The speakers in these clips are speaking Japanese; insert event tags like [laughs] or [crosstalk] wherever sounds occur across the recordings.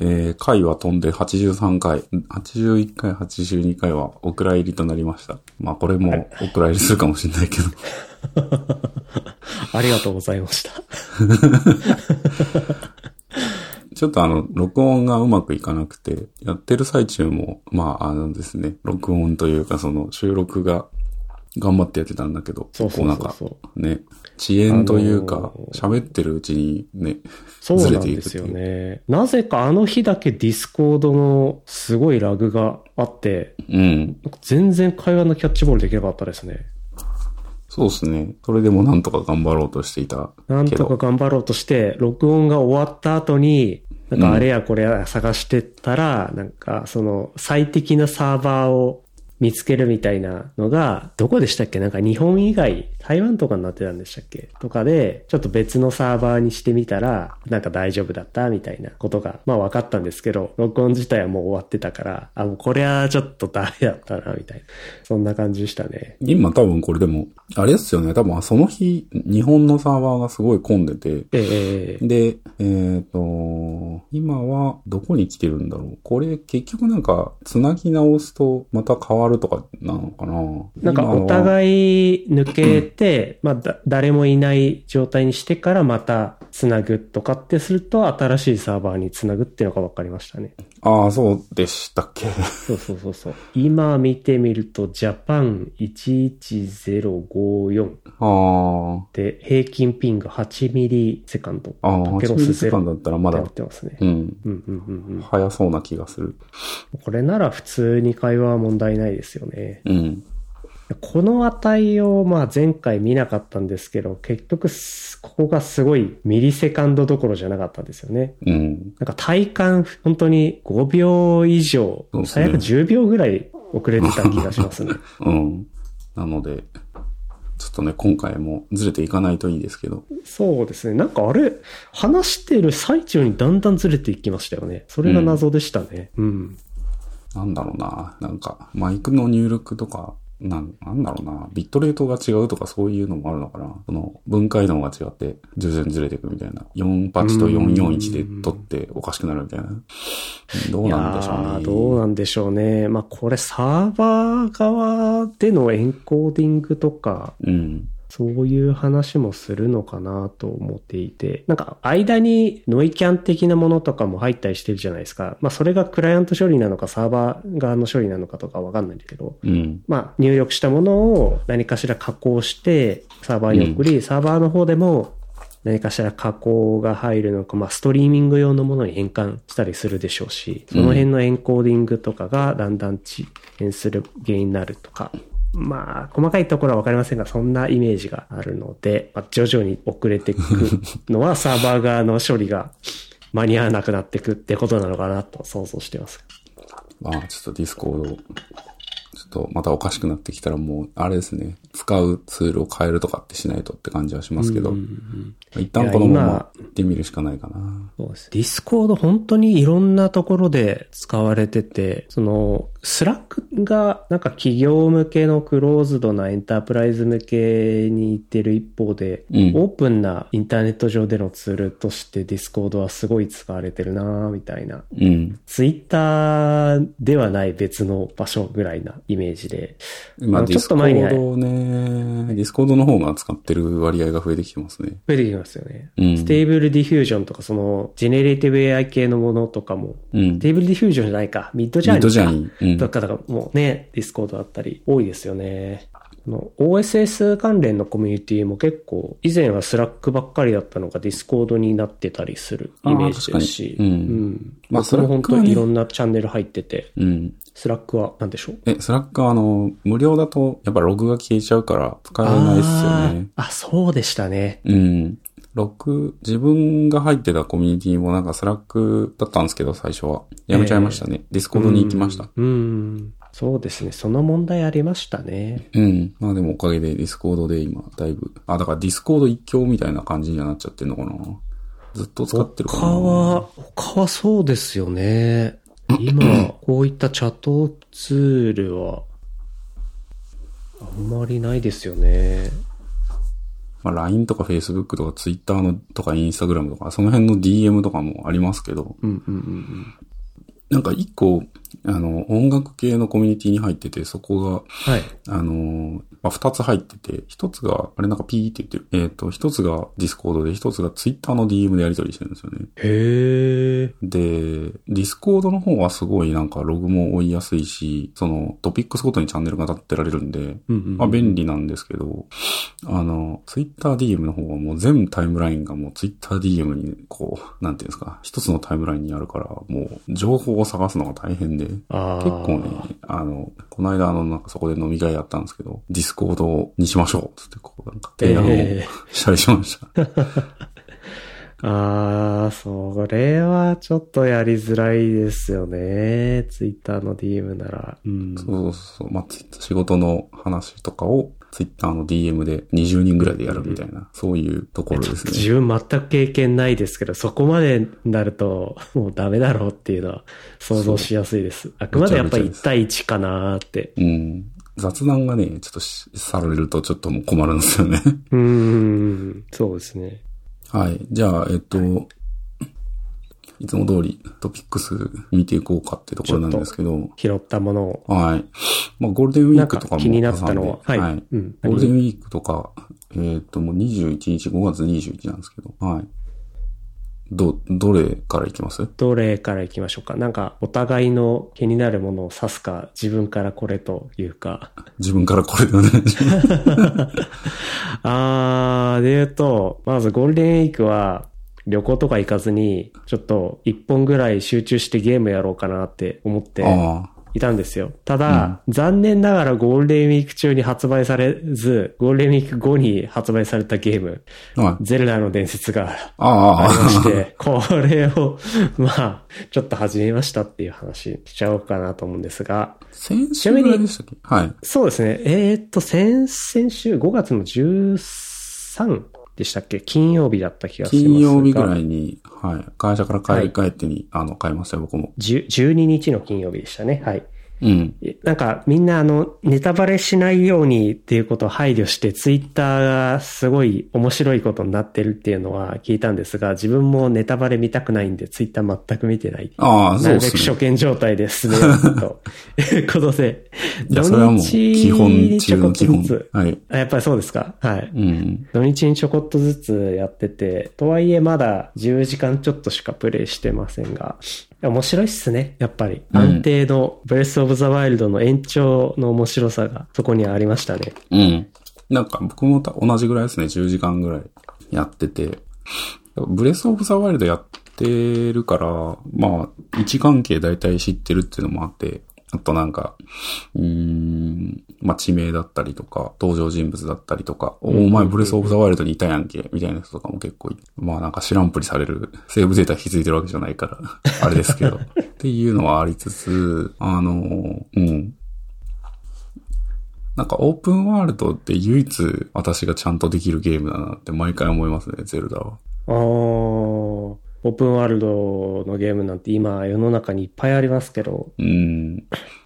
えー、回は飛んで83回、81回、82回はお蔵入りとなりました。まあこれもお蔵入りするかもしれないけど。[laughs] ありがとうございました。[laughs] ちょっとあの、録音がうまくいかなくて、やってる最中も、まああのですね、録音というかその収録が頑張ってやってたんだけど、そうそうそうそうこうなんかね、遅延というかあの、ー喋、ってるうちにね、そうなんですよ。ね。なぜかあの日だけディスコードのすごいラグがあって、うん。全然会話のキャッチボールできなかったですね。そうですね。それでもなんとか頑張ろうとしていたなんとか。頑張ろうとして、録音が終わった後に、なんかあれやこれや探してったら、なんかその最適なサーバーを見つけるみたいなのが、どこでしたっけ？なんか日本以外、台湾とかになってたんでしたっけ？とかで、ちょっと別のサーバーにしてみたら、なんか大丈夫だったみたいなことが、まあ分かったんですけど、録音自体はもう終わってたから、あ、もうこれはちょっとダメだったな、みたいな。そんな感じでしたね。今多分これでも、あれですよね。多分その日、日本のサーバーがすごい混んでて、ええで、えっ、と、今はどこに来てるんだろう。これ結局なんか、つなぎ直すとまた変わるとかなのかななんかおい。互い抜けて、まあだ、誰もいない状態にしてからまたつなぐとかってすると新しいサーバーにつなぐっていうのが分かりましたね。ああ、そうでしたっけ。そうそうそうそう。今見てみると Japan11054 あで平均ピンが8ミリセカンド。あ、ああ、8かけロスミリセカンドだったらまだっ、てますね。うん、うんうんうんうん。早そうな気がする。これなら普通に会話は問題ないですよね。うん。この値をまあ前回見なかったんですけど、結局すここがすごいミリセカンドどころじゃなかったんですよね。うん。なんか体感本当に5秒以上、最悪10秒ぐらい遅れてた気がしますね。[laughs] うん。なので、ちょっとね、今回もずれていかないといいですけど。そうですね。なんかあれ、話してる最中にだんだんずれていきましたよね。それが謎でしたね。うん。なんだろうな。なんか、マイクの入力とか、なん、なんだろうな。ビットレートが違うとかそういうのもあるのかな。その、分解能が違って、徐々にずれていくみたいな。48と441で取っておかしくなるみたいな。どうなんでしょうね。どうなんでしょうね。まあこれサーバー側でのエンコーディングとか、うん。そういう話もするのかなと思っていて、なんか間にノイキャン的なものとかも入ったりしてるじゃないですか。まあそれがクライアント処理なのかサーバー側の処理なのかとかわかんないんだけど、うん。まあ入力したものを何かしら加工してサーバーに送り、サーバーの方でも何かしら加工が入るのか、まあストリーミング用のものに変換したりするでしょうし、その辺のエンコーディングとかがだんだん遅延する原因になるとか、まあ、細かいところはわかりませんが、そんなイメージがあるので、まあ、徐々に遅れていくのはサーバー側の処理が間に合わなくなっていくってことなのかなと想像してます。まあ、ちょっとディスコード、ちょっとまたおかしくなってきたらもう、あれですね。使うツールを変えるとかってしないとって感じはしますけど、一旦このまま行ってみるしかないかな。そうです。ディスコード本当にいろんなところで使われてて、その、スラックがなんか企業向けのクローズドなエンタープライズ向けに行ってる一方で、うんオープンなインターネット上でのツールとしてディスコードはすごい使われてるなぁみたいな。うん。ツイッターではない別の場所ぐらいなイメージで。まあ、あのディスコディスコードの方が使ってる割合が増えてきてますね。増えてきますよね。うんステーブルディフュージョンとかその、ジェネレーティブ AI 系のものとかも、うん。ステーブルディフュージョンじゃないか、ミッドジャーニーとか、だからもうね、ディスコードだったり、多いですよね。あの OSS 関連のコミュニティも結構、以前はスラックばっかりだったのがディスコードになってたりするイメージですし、あー確かにうんまあ僕も本当にいろんなチャンネル入ってて、うん。スラックは何でしょう？え、スラックはあの、無料だと、やっぱログが消えちゃうから使えないっすよね。あーあ、そうでしたね。うん。ログ、自分が入ってたコミュニティもなんかスラックだったんですけど、最初は。やめちゃいましたね。ディスコードに行きました。うん。うんそうですね。その問題ありましたね。うん。まあでもおかげでディスコードで今、だいぶ。あ、だからディスコード一強みたいな感じにはなっちゃってるのかな。ずっと使ってるかな。他は、他はそうですよね。今、[clears throat] こういったチャットツールは、あんまりないですよね。まあ LINE とか Facebook とか Twitter のとか Instagram とか、その辺の DM とかもありますけど、うんうんうんなんか一個、あの、音楽系のコミュニティに入ってて、そこが、はい。あの、まあ、二つ入ってて、一つが、あれなんかピーって言ってる。えっ、と、一つがディスコードで、一つがツイッターの DM でやり取りしてるんですよね。へえ。で、ディスコードの方はすごいなんかログも追いやすいし、そのトピックスごとにチャンネルが立てられるんで、うんうんうんまあ便利なんですけど、あの、ツイッター DM の方はもう全タイムラインがもうツイッター DM にこう、なんていうんですか、一つのタイムラインにあるから、もう情報を探すのが大変で。結構ね、あの、この間あの、なんかそこで飲み会やったんですけど、ディスコードにしましょうつってこう、なんか提案をえしたりしました。[laughs] ああ、それはちょっとやりづらいですよね。ツイッターの DM なら。うん。そうそうそう。まあ、ツイッター仕事の話とかを、ツイッターの DM で20人ぐらいでやるみたいな、そういうところですね。自分全く経験ないですけど、そこまでなると、もうダメだろうっていうのは想像しやすいです。あくまでやっぱり1対1かなーって。うん。雑談がね、ちょっとしされるとちょっともう困るんですよね。うーん、そうですね。はい。じゃあ、えっと、いつも通りトピックス見ていこうかってところなんですけど、拾ったものを。はい。まあ、ゴールデンウィークとかも気になったのは、はい。はい。うん。ゴールデンウィークとか、えっ、と、もう21日、5月21日なんですけど、はい。ど、どれからいきます？どれから行きましょうか。なんか、お互いの気になるものを指すか、自分からこれというか。自分からこれでお願いします。[laughs] あー、で言うと、まずゴールデンウィークは、旅行とか行かずに、ちょっと一本ぐらい集中してゲームやろうかなって思ってあいたんですよ。ただ、残念ながらゴールデンウィーク中に発売されず、ゴールデンウィーク後に発売されたゲーム。ゼルダの伝説があありましあ。て、これを、[laughs] まあ、ちょっと始めましたっていう話しちゃおうかなと思うんですが、先週ぐらいでしたっけ？はい。そうですね。えーっと、先々週、5月の13でしたっけ？金曜日だった気がしますが。金曜日ぐらい。いに、はい。会社から帰り帰ってに、あの、買いましたよ、僕も。12日の金曜日でしたね。はい。うん。なんかみんなあのネタバレしないようにっていうことを配慮してツイッターがすごい面白いことになってるっていうのは聞いたんですが自分もネタバレ見たくないんでツイッター全く見てない。ああ、そなるべうですね。く初見状態で進めよう [laughs] ことで。いや、それはもう、基本にちょこっと中の基本ずつ。。はい。あやっぱりそうですか？はい。うん。土日にちょこっとずつやってて、とはいえまだ10時間ちょっとしかプレイしてませんが、面白いっすね、やっぱり。うん安定のブレスオブザワイルドの延長の面白さがそこにありましたね。うん。なんか、僕もた同じぐらいですね。10時間ぐらいやってて。ブレスオブザワイルドやってるから、まあ、位置関係大体知ってるっていうのもあって、あとなんか、うーん、まあ、地名だったりとか、登場人物だったりとか、おお前ブレスオブザワイルドにいたやんけ、みたいな人とかも結構いて、まあなんか知らんぷりされる、セーブデータ引き継いでるわけじゃないから、[laughs] あれですけど。っていうのはありつつ、あの、うん。なんかオープンワールドって唯一私がちゃんとできるゲームだなって毎回思いますね、ゼルダは。あー、オープンワールドのゲームなんて今世の中にいっぱいありますけど、うん。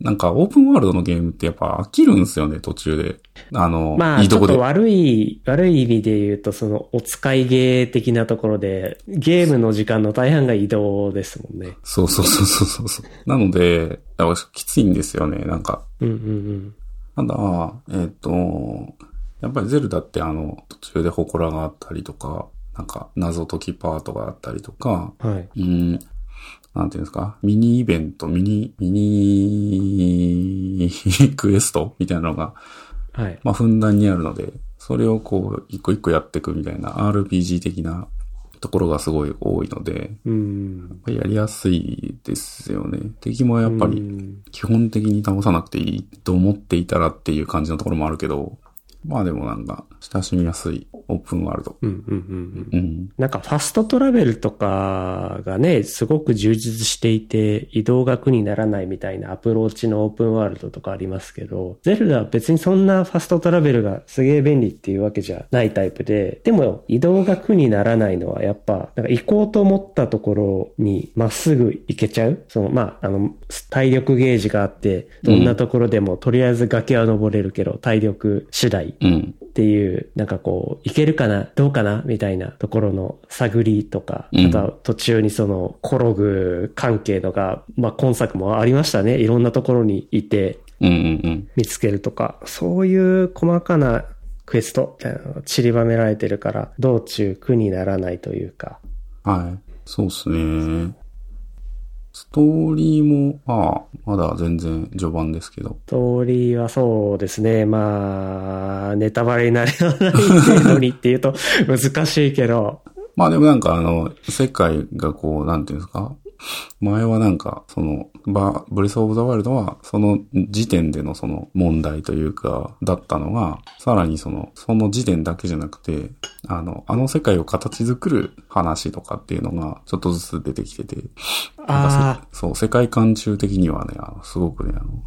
なんかオープンワールドのゲームってやっぱ飽きるんですよね、途中で。あの、まあ、移動でちょっと。悪い、悪い意味で言うと、その、お使いゲー的なところで、ゲームの時間の大半が移動ですもんね。そうそうそうそうそう。なので、やっぱきついんですよね、なんか。うんうんただ、えっ、と、やっぱりゼルダってあの、途中で祠があったりとか、なんか謎解きパートがあったりとか、うん。はい。うん、なんていうんですか、ミニイベント、ミニ、ミニ [laughs] クエストみたいなのが、はい。まあ、ふんだんにあるので、それをこう、一個一個やっていくみたいな RPG 的なところがすごい多いので、うん。やりやすいですよね。敵もやっぱりうん基本的に倒さなくていいと思っていたらっていう感じのところもあるけど、まあでもなんか、親しみやすいオープンワールド。うんうんうんうん。うん。なんかファストトラベルとかがね、すごく充実していて、移動が苦にならないみたいなアプローチのオープンワールドとかありますけど、ゼルダは別にそんなファストトラベルがすげえ便利っていうわけじゃないタイプで、でも移動が苦にならないのはやっぱ、なんか行こうと思ったところにまっすぐ行けちゃうその、まあ、あの、体力ゲージがあって、どんなところでもとりあえず崖は登れるけど、体力次第っていう、なんかこう、いけるかなどうかなみたいなところの探りとか、うんあとは途中にその、転ぐ関係のが、まあ今作もありましたね。いろんなところにいてうんうんうん。見つけるとか、そういう細かなクエストみたいなのが散りばめられてるから、道中苦にならないというか、はい。そうっすね。ストーリーも、まあ、まだ全然序盤ですけど。ストーリーはそうですね。まあ、ネタバレにならない程度にっていうと難しいけど、まあでもなんかあの、世界がこう、なんていうんですか？前はなんか、その、バブレスオブザワイルドは、その時点でのその問題というか、だったのが、さらにその、その時点だけじゃなくて、あの、あの世界を形作る話とかっていうのが、ちょっとずつ出てきてて、なんそう、世界観中的にはね、あのすごくね、あの、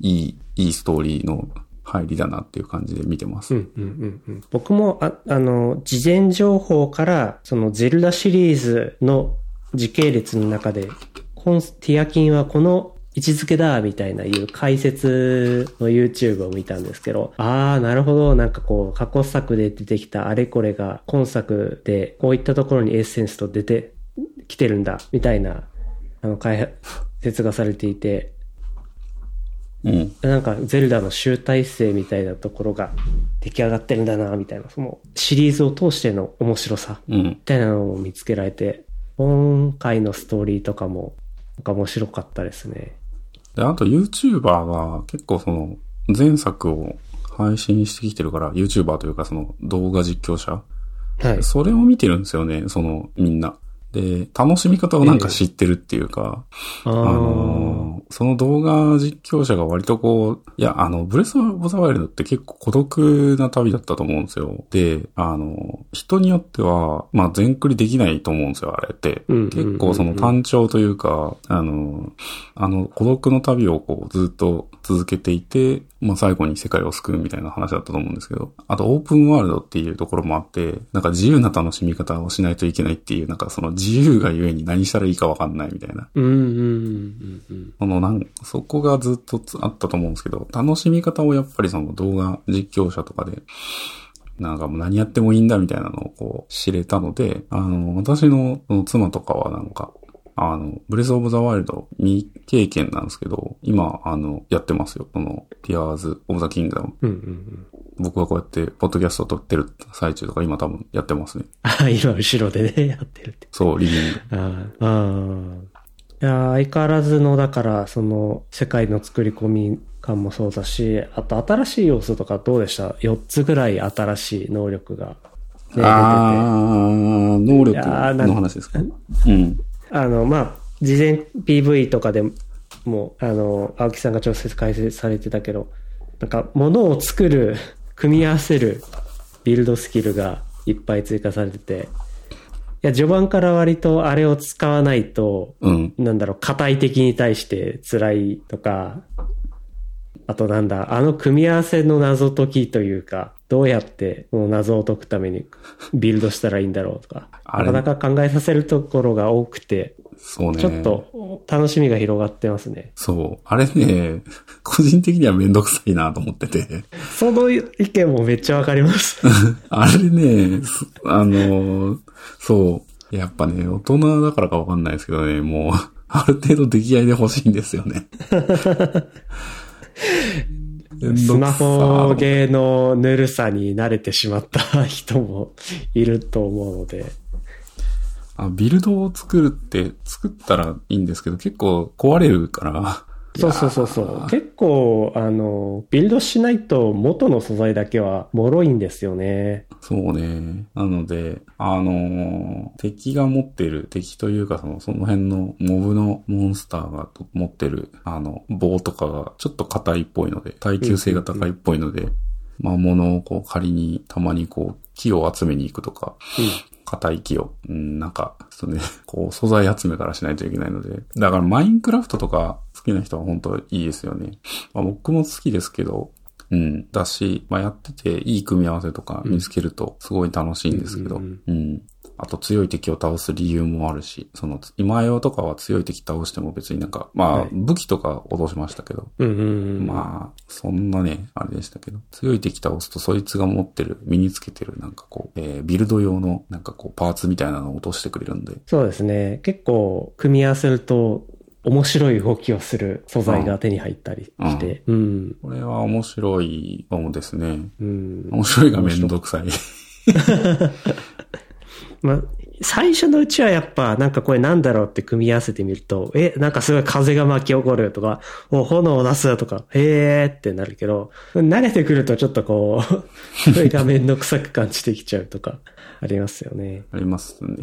いい、いいストーリーの入りだなっていう感じで見てます。うんうんうんうん僕も、ああの、事前情報から、そのゼルダシリーズの時系列の中で、コンティアキンはこの位置づけだ、みたいないう解説の YouTube を見たんですけど、ああ、なるほど、なんかこう、過去作で出てきたあれこれが、今作でこういったところにエッセンスと出てきてるんだ、みたいな、あの、解説がされていて、うん。なんか、ゼルダの集大成みたいなところが出来上がってるんだな、みたいな、そのシリーズを通しての面白さ、うんみ。たいなのを見つけられて、今回のストーリーとかも、なんか面白かったですね。で、あと YouTuber が結構その前作を配信してきてるから、YouTuber というかその動画実況者はい。それを見てるんですよね、そのみんな。で、楽しみ方をなんか知ってるっていうか、ああーのーその動画実況者が割とこう、いや、あの、ブレスオブザワイルドって結構孤独な旅だったと思うんですよ。で、あの、人によっては、まあ、全クリできないと思うんですよ、あれって。結構その単調というか、あの、あの、孤独の旅をこう、ずっと続けていて、まあ、最後に世界を救うみたいな話だったと思うんですけど、あとオープンワールドっていうところもあって、なんか自由な楽しみ方をしないといけないっていう、なんかその自由がゆえに何したらいいかわかんないみたいな。うんうんうんうんうん。そのなん、そこがずっとつあったと思うんですけど、楽しみ方をやっぱりその動画実況者とかで、なんかもう何やってもいいんだみたいなのをこう知れたので、あの、私の妻とかはなんか、あの、ブレスオブザワイルド未経験なんですけど、今、あの、やってますよ。この、ティアーズ・オブ・ザ・キングダム。うんうんうん。僕がこうやって、ポッドキャストを撮ってる最中とか今多分やってますね。あ、[laughs] 今後ろでね、[laughs] やってるって。そう、リビング。あーあー。いやー相変わらずの、だから、その、世界の作り込み感もそうだし、あと新しい要素とかどうでした ?4 つぐらい新しい能力が、ね。あー、能力の話ですか？うん。あの、まあ、事前 PV とかでも、あの、青木さんが直接解説されてたけど、なんか、物を作る、組み合わせるビルドスキルがいっぱい追加されてて、いや、序盤から割とあれを使わないと、うん。なんだろう、硬い敵に対して辛いとか、あとなんだ、あの組み合わせの謎解きというか、どうやってこの謎を解くためにビルドしたらいいんだろうとか、なかなか考えさせるところが多くて、そうね。ちょっと楽しみが広がってますね。そう。あれね、個人的にはめんどくさいなと思ってて。その意見もめっちゃわかります。[laughs] あれね、すあの、そう。やっぱね、大人だからかわかんないですけどね、もう、ある程度出来合いで欲しいんですよね。[laughs] スマホゲーのぬるさに慣れてしまった人もいると思うので。あビルドを作るって、作ったらいいんですけど、結構壊れるから。そうそうそうそう。結構、あの、ビルドしないと元の素材だけは脆いんですよね。そうね。なので、あのー敵が持ってる、敵というかその、その辺のモブのモンスターが持ってる、あの、棒とかがちょっと硬いっぽいので、耐久性が高いっぽいので、まあ物をこう仮にたまにこう木を集めに行くとか、硬い木を、うん、なんか、ちょっとね、[laughs] こう素材集めからしないといけないので、だからマインクラフトとか好きな人は本当いいですよね。まあ僕も好きですけど、うん。だし、まあ、やってていい組み合わせとか見つけるとすごい楽しいんですけど、うんうん。あと強い敵を倒す理由もあるし、その、今用とかは強い敵倒しても別になんか、まあ、はい武器とか落としましたけど、うんうんうん。まあ、そんなね、あれでしたけど、強い敵倒すとそいつが持ってる、身につけてるなんかこう、えービルド用のなんかこう、パーツみたいなのを落としてくれるんで、そうですね。結構、組み合わせると、面白い動きをする素材が手に入ったりして。うん。これは面白いかもですね。うん。面白いがめんどくさい。[laughs] まあ、最初のうちはやっぱ、なんかこれなんだろうって組み合わせてみると、え、なんかすごい風が巻き起こるとか、お炎を出すとか、へーってなるけど、慣れてくるとちょっとこう、[laughs] それがめんどくさく感じてきちゃうとか、ありますよね。ありますね。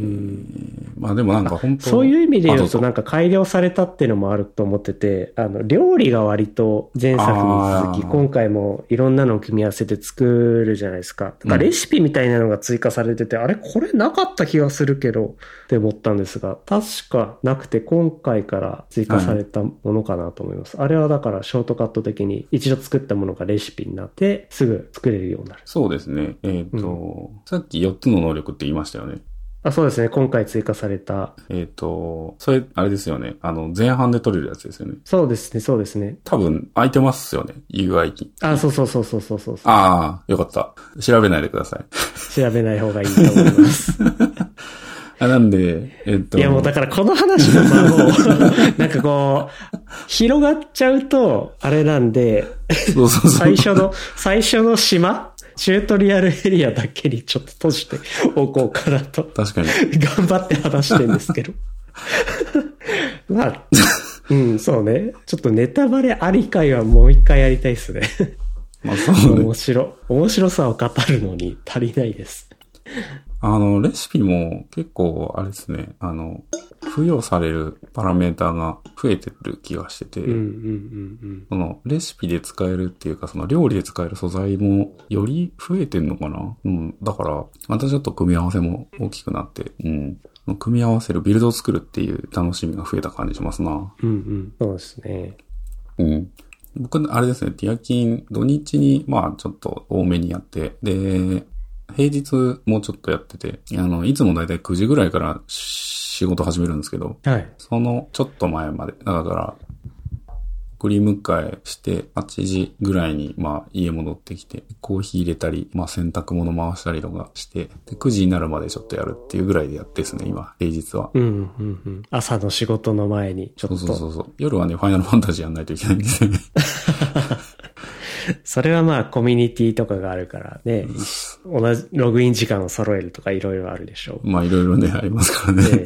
まあでもなんか本当そういう意味で言うと、なんか改良されたっていうのもあると思ってて、あの、料理が割と前作に続き、今回もいろんなのを組み合わせて作るじゃないですか。だからレシピみたいなのが追加されてて、あれこれなかった気がするけど、って思ったんですが、確かなくて今回から追加されたものかなと思います。あれはだからショートカット的に一度作ったものがレシピになって、すぐ作れるようになる。そうですね。えっ、と、さっき4つの能力って言いましたよね。あ、そうですね。今回追加された。えっ、と、それ、あれですよね。あの、前半で取れるやつですよね。そうですね、そうですね。多分、空いてますよね。UI に。あ、そうそうそうそうそうそう。ああ、よかった。調べないでください。調べない方がいいと思います。[laughs] あなんで、えっ、と。いやもうだからこの話の場も、[laughs] なんかこう、広がっちゃうと、あれなんで、そうそうそう。最初の、最初の島チュートリアルエリアだけにちょっと閉じておこうかなと、確かに。頑張って話してんですけど。[laughs] まあ、うん、そうね。ちょっとネタバレあり会はもう一回やりたいですね。まあそうね面。白、面白さを語るのに足りないです。あの、レシピも結構、あれですね。あの、付与されるパラメーターが増えてる気がしてて、その、レシピで使えるっていうか、その料理で使える素材もより増えてんのかな？うん。だから、またちょっと組み合わせも大きくなって、うん。組み合わせる、ビルドを作るっていう楽しみが増えた感じしますな。うん。うんうん。そうですね。うん。僕、あれですね、ティアキン、土日に、まあ、ちょっと多めにやって、で、平日もうちょっとやってて、あの、いつもだいたい9時ぐらいから仕事始めるんですけど、はい。そのちょっと前まで、だから、送り迎えして、8時ぐらいに、まあ、家戻ってきて、コーヒー入れたり、まあ、洗濯物回したりとかして、で、9時になるまでちょっとやるっていうぐらいでやってですね、今、平日は。うんうんうん。朝の仕事の前に、ちょっと。そうそうそうそう。夜はね、ファイナルファンタジーやんないといけないんですよね。[laughs] それはまあコミュニティとかがあるからね、同じログイン時間を揃えるとかいろいろあるでしょう。まあ、いろいろね、ありますからね。[laughs] はい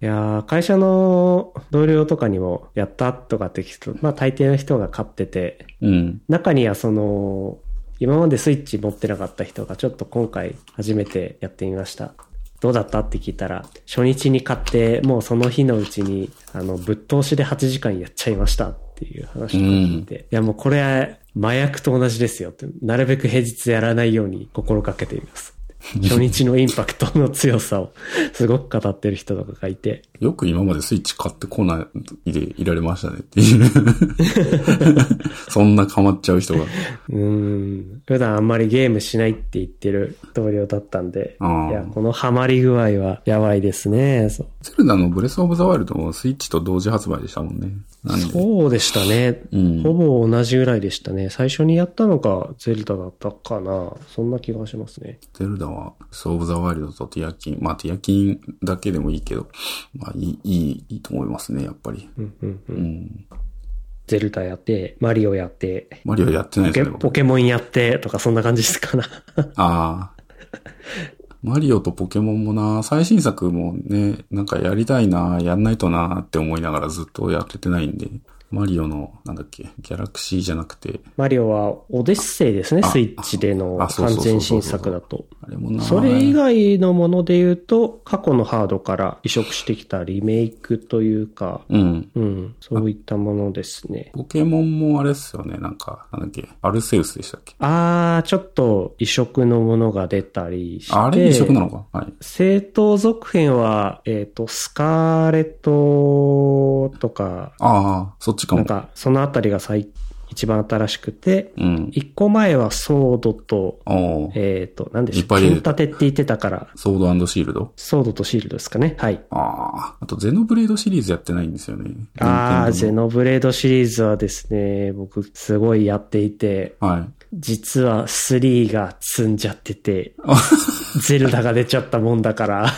いやー会社の同僚とかにもやったとかって聞くと、まあ大抵の人が買ってて、うん。中にはその、今までスイッチ持ってなかった人がちょっと今回初めてやってみました。どうだったって聞いたら、初日に買って、もうその日のうちに、あの、ぶっ通しで8時間やっちゃいましたっていう話を聞いて、いやもうこれ、麻薬と同じですよって、なるべく平日やらないように心がけています。[laughs] 初日のインパクトの強さをすごく語ってる人とかがいて、よく今までスイッチ買ってこないでいられましたねっていう。[laughs] そんな変わっちゃう人が。うーん。普段あんまりゲームしないって言ってる同僚だったんで、いや、このハマり具合はやばいですね。そうゼルダのブレスオブザワイルドもスイッチと同時発売でしたもんね。そうでしたね。うんほぼ同じぐらいでしたね。最初にやったのがゼルダだったかな。そんな気がしますね。ゼルダは、ブレスオブザワイルドとティアキン。まあティアキンだけでもいいけど、まあいい、いい、いいと思いますね、やっぱり。うんうんう。うんん。ゼルダやって、マリオやって、マリオやってないポケですね、僕ポケモンやってとかそんな感じですかな。ああ。マリオとポケモンもな、最新作もね、なんかやりたいな、やんないとなって思いながらずっとやっててないんで、マリオの、なんだっけ、ギャラクシーじゃなくて、マリオはオデッセイですね。あスイッチでの完全新作だと。あれもな、それ以外のもので言うと、過去のハードから移植してきたリメイクというか、うん。うん、そういったものですね。ポケモンもあれっすよね、なんか、なんだっけ、アルセウスでしたっけ？あー、ちょっと移植のものが出たりして。ああれ移植なのか？はい。正当続編は、えっ、と、スカーレットとか、ああ、そっちかも。なんか、そのあたりが最一番新しくて、うん。一個前はソードと、えっ、と、何でしょう、剣立てって言ってたから、ソードシールド？ソードとシールドですかね。はい。ああ。あと、ゼノブレードシリーズやってないんですよね。ああ、ゼノ。ノブレードシリーズはですね、僕すごいやっていて、はい。実は3が積んじゃってて、[laughs] ゼルダが出ちゃったもんだから、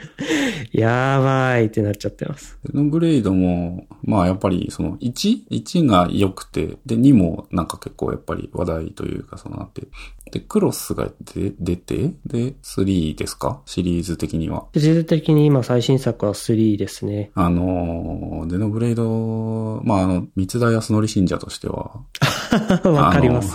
[laughs] やばいってなっちゃってます。ゼノブレイドも、まあやっぱりその 1?1 が良くて、で2もなんか結構やっぱり話題というかそのなって、で、クロスが出出て、で、3ですか？シリーズ的には。シリーズ的に今最新作は3ですね。あのー、ゼノブレイド、まああの、三田康則信者としては、[laughs] わかります。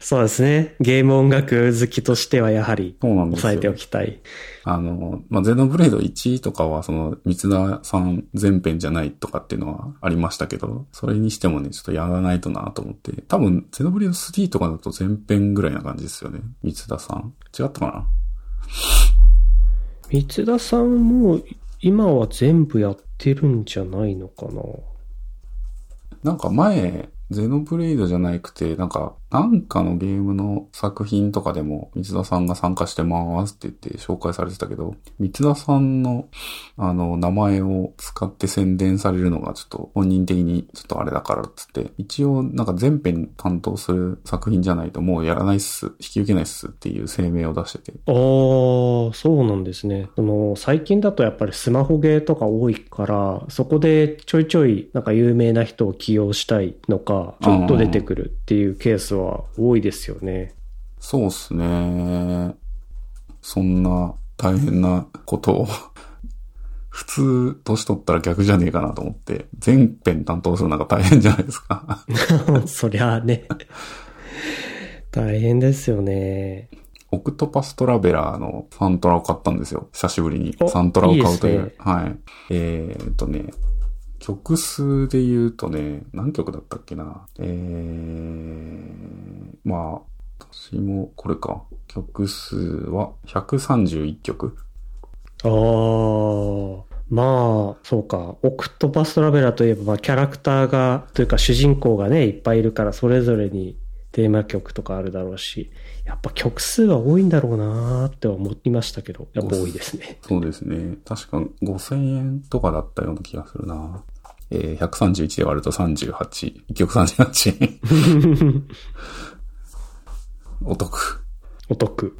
そうですね。ゲーム音楽好きとしてはやはり、そうなんですよ。抑えておきたい。あの、まあ、ゼノブレード1とかは、その、三田さん全編じゃないとかっていうのはありましたけど、それにしてもね、ちょっとやらないとなと思って。多分、ゼノブレード3とかだと全編ぐらいな感じですよね。三田さん。違ったかな？三田さんも今は全部やってるんじゃないのかな？なんか前、ゼノブレイドじゃなくて、なんか、なんかのゲームの作品とかでも、三田さんが参加してますって言って紹介されてたけど、三田さんの、あの、名前を使って宣伝されるのがちょっと本人的にちょっとあれだからっつって、一応なんか全編担当する作品じゃないともうやらないっす、引き受けないっすっていう声明を出してて、ああ、そうなんですね。その、最近だとやっぱりスマホゲーとか多いから、そこでちょいちょいなんか有名な人を起用したいのか、ちょっと出てくるっていうケースは多いですよね。そうっすね。そんな大変なことを、[laughs] 普通、年取ったら逆じゃねえかなと思って、全編担当するのが大変じゃないですか。[laughs] そりゃあね。大変ですよね。オクトパストラベラーのサントラを買ったんですよ。久しぶりにお。サントラを買うという。いいねはい。えーっとね、曲数で言うとね、何曲だったっけな。えー、まあ、私もこれか。曲数は131曲。ああ、まあ、そうか。オクトパストラベラーといえば、まあ、キャラクターが、というか主人公がね、いっぱいいるから、それぞれにテーマ曲とかあるだろうし、やっぱ曲数は多いんだろうなーって思いましたけど、やっぱ多いですね。そうですね。確か5000円とかだったような気がするな。えー、131で割ると38。1曲38。[laughs] お得。お得。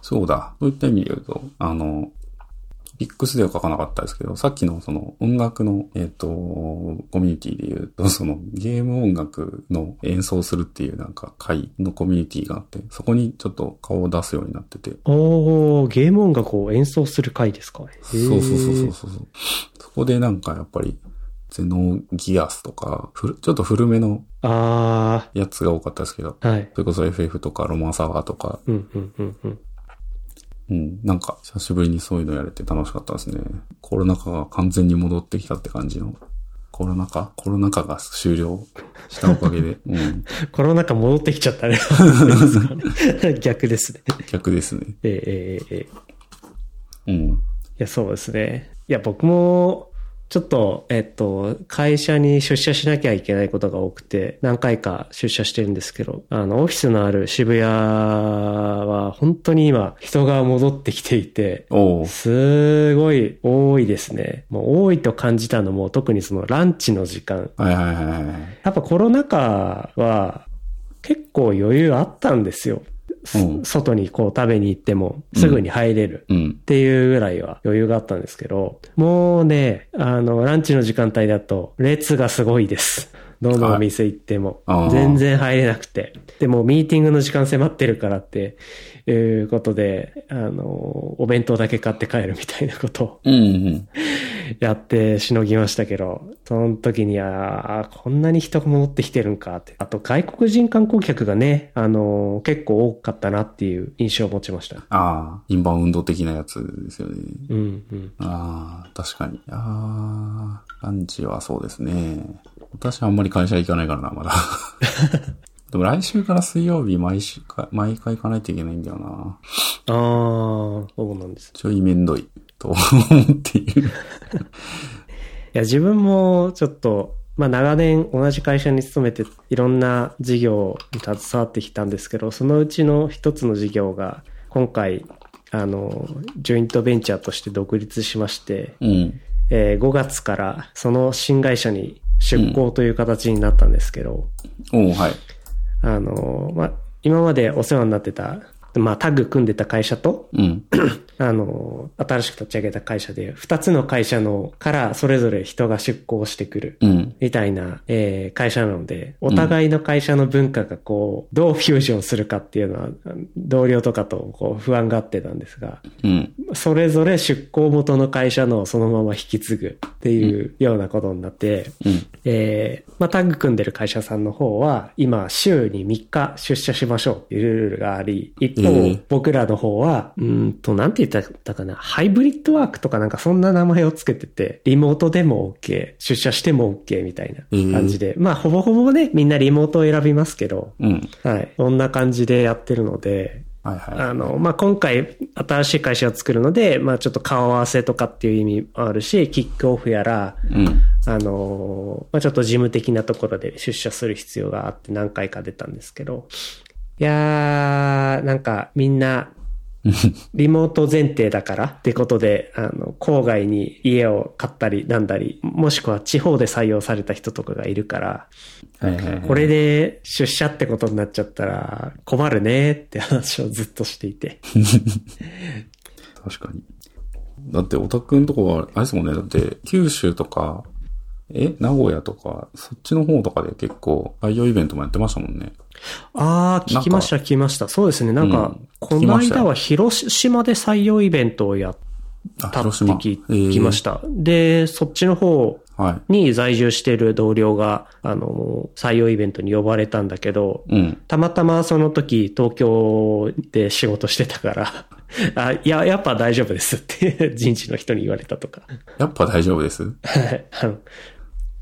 そうだ。そういった意味で言うと、あの、ピックスでは書かなかったですけど、さっきのその音楽の、えっ、と、コミュニティで言うと、[laughs] そのゲーム音楽の演奏するっていうなんか会のコミュニティがあって、そこにちょっと顔を出すようになってて、おー、ゲーム音楽を演奏する回ですか？そうそうそうそうそう。そこでなんかやっぱり、ゼノギアスとか、ちょっと古めのあやつが多かったですけど、ー、はい。それこそ FF とかロマンサワーとか、うん、うん、うん、うん。うん、なんか久しぶりにそういうのやれて楽しかったですね。コロナ禍が完全に戻ってきたって感じの。コロナ禍コロナ禍が終了したおかげで、[laughs] うん、コロナ禍戻ってきちゃったね。[laughs] 逆ですね。逆ですね。えー、えー、えー、いうん。や、そうですね。いや、僕も、ちょっと、えっと、会社に出社しなきゃいけないことが多くて、何回か出社してるんですけど、あの、オフィスのある渋谷は、本当に今、人が戻ってきていて、すごい多いですね。もう多いと感じたのも、特にそのランチの時間。はいはいはいはい。やっぱコロナ禍は、結構余裕あったんですよ。うん外にこう食べに行っても、すぐに入れる。うん。っていうぐらいは余裕があったんですけど、もうね、あの、ランチの時間帯だと、列がすごいです。[laughs] どのお店行っても。全然入れなくて。でも、ミーティングの時間迫ってるからって、いうことで、あの、お弁当だけ買って帰るみたいなことをうんうん。やってしのぎましたけど、その時には、こんなに人が戻ってきてるんかって。あと、外国人観光客がね、あの、結構多かったなっていう印象を持ちました。ああ、インバウンド的なやつですよね。うん、うん。ああ、確かに。ああ、ランチはそうですね。私あんまり会社行かないからな、まだ。[laughs] でも来週から水曜日毎週か、毎回行かないといけないんだよな。ああ、そうなんです。ちょいめんどい、と思っている。[laughs] いや、自分もちょっとまあ長年同じ会社に勤めていろんな事業に携わってきたんですけど、そのうちの一つの事業が今回、あの、ジョイントベンチャーとして独立しまして、うん。えー5月からその新会社に出向という形になったんですけど、おうはい。あの、まあ、今までお世話になってた、まあ、タッグ組んでた会社と、うん。[clears throat] あの、新しく立ち上げた会社で、二つの会社のからそれぞれ人が出向してくる。うん。みたいな、えー会社なので、お互いの会社の文化がこう、どうフュージョンするかっていうのは、同僚とかとこう不安があってたんですが、うん。それぞれ出向元の会社のをそのまま引き継ぐっていうようなことになって、うん。えーまあ、タッグ組んでる会社さんの方は、今、週に3日出社しましょうっていうルールがあり、一方、えー僕らの方は、うーんと、なんて言ったかな、ハイブリッドワークとかなんかそんな名前をつけてて、リモートでも OK、出社しても OK みたいな感じで、まあ、ほぼほぼね、みんなリモートを選びますけど、うん。はい。そんな感じでやってるので、はいはい。あの、まあ、今回新しい会社を作るので、まあ、ちょっと顔合わせとかっていう意味もあるし、キックオフやら、うん。あのまあ、ちょっと事務的なところで出社する必要があって何回か出たんですけど、いやー、なんかみんな、リモート前提だからってことで、あの、郊外に家を買ったりなんだり、もしくは地方で採用された人とかがいるから、はいはいはい。これで出社ってことになっちゃったら困るねって話をずっとしていて。[laughs] 確かに。だって、オタクんとこは、あれですもんね。だって、九州とか、え名古屋とか、そっちの方とかで結構、採用イベントもやってましたもんね。ああ、聞きました、聞きました。そうですね。なんか、うんこの間は広島で採用イベントをやっあ、たって。聞えーきました。で、そっちの方はい。に在住してる同僚が、あの、採用イベントに呼ばれたんだけど、うん。たまたまその時東京で仕事してたから、[laughs] あ、いや、やっぱ大丈夫ですって人事の人に言われたとか。やっぱ大丈夫です？はいあの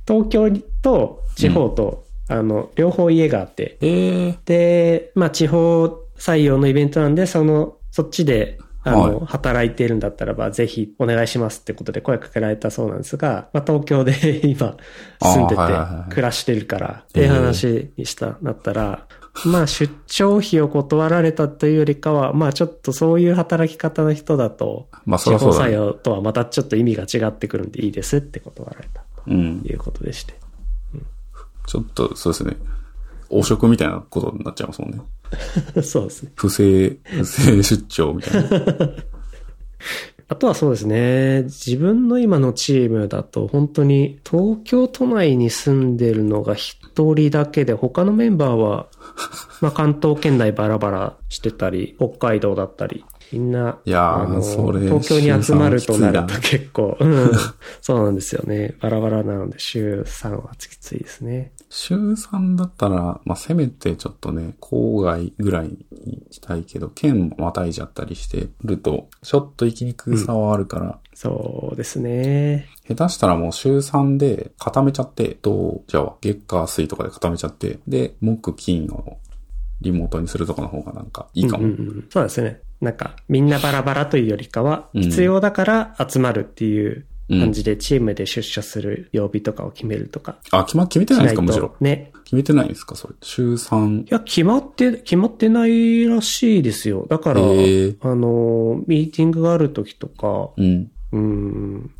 東京と地方と、あの、両方家があって、ええで、まあ地方採用のイベントなんで、その、そっちで、あの、は働いているんだったらば、ぜひお願いしますってことで声かけられたそうなんですが、まあ東京で [laughs] 今住んでて暮らしてるから、っていう話にした、なったら、まあ出張費を断られたというよりかは、まあちょっとそういう働き方の人だと、まあ、そ地方採りゃそうだね。用とはまたちょっと意味が違ってくるんでいいですって断られた。いうことでして。ちょっと、そうですね。汚職みたいなことになっちゃいますもんね。[laughs] そうですね。不正、不正出張みたいな。[laughs] あとはそうですね。自分の今のチームだと本当に東京都内に住んでるのが一人だけで他のメンバーはまあ関東圏内バラバラしてたり、北海道だったり、みんな、いやーあのそれ東京に集まるとなると週結構、うん、そうなんですよね。バラバラなので週3はきついですね。週3だったら、まあ、せめてちょっとね、郊外ぐらいにしたいけど、県またいじゃったりしてると、ちょっと行きにくさはあるから、そうですね。下手したらもう週3で固めちゃって、と、じゃあ月火水とかで固めちゃって、で、木金をリモートにするとかの方がなんかいいかも。うんうんうんそうですね。なんか、みんなバラバラというよりかは、うん必要だから集まるっていう感じで、チームで出社する曜日とかを決めるとか。あ、決ま、決めてないんですかむしろ。ね。決めてないんですかそれ。週3。いや、決まって、決まってないらしいですよ。だから、あの、ミーティングがある時とか、うん。うん、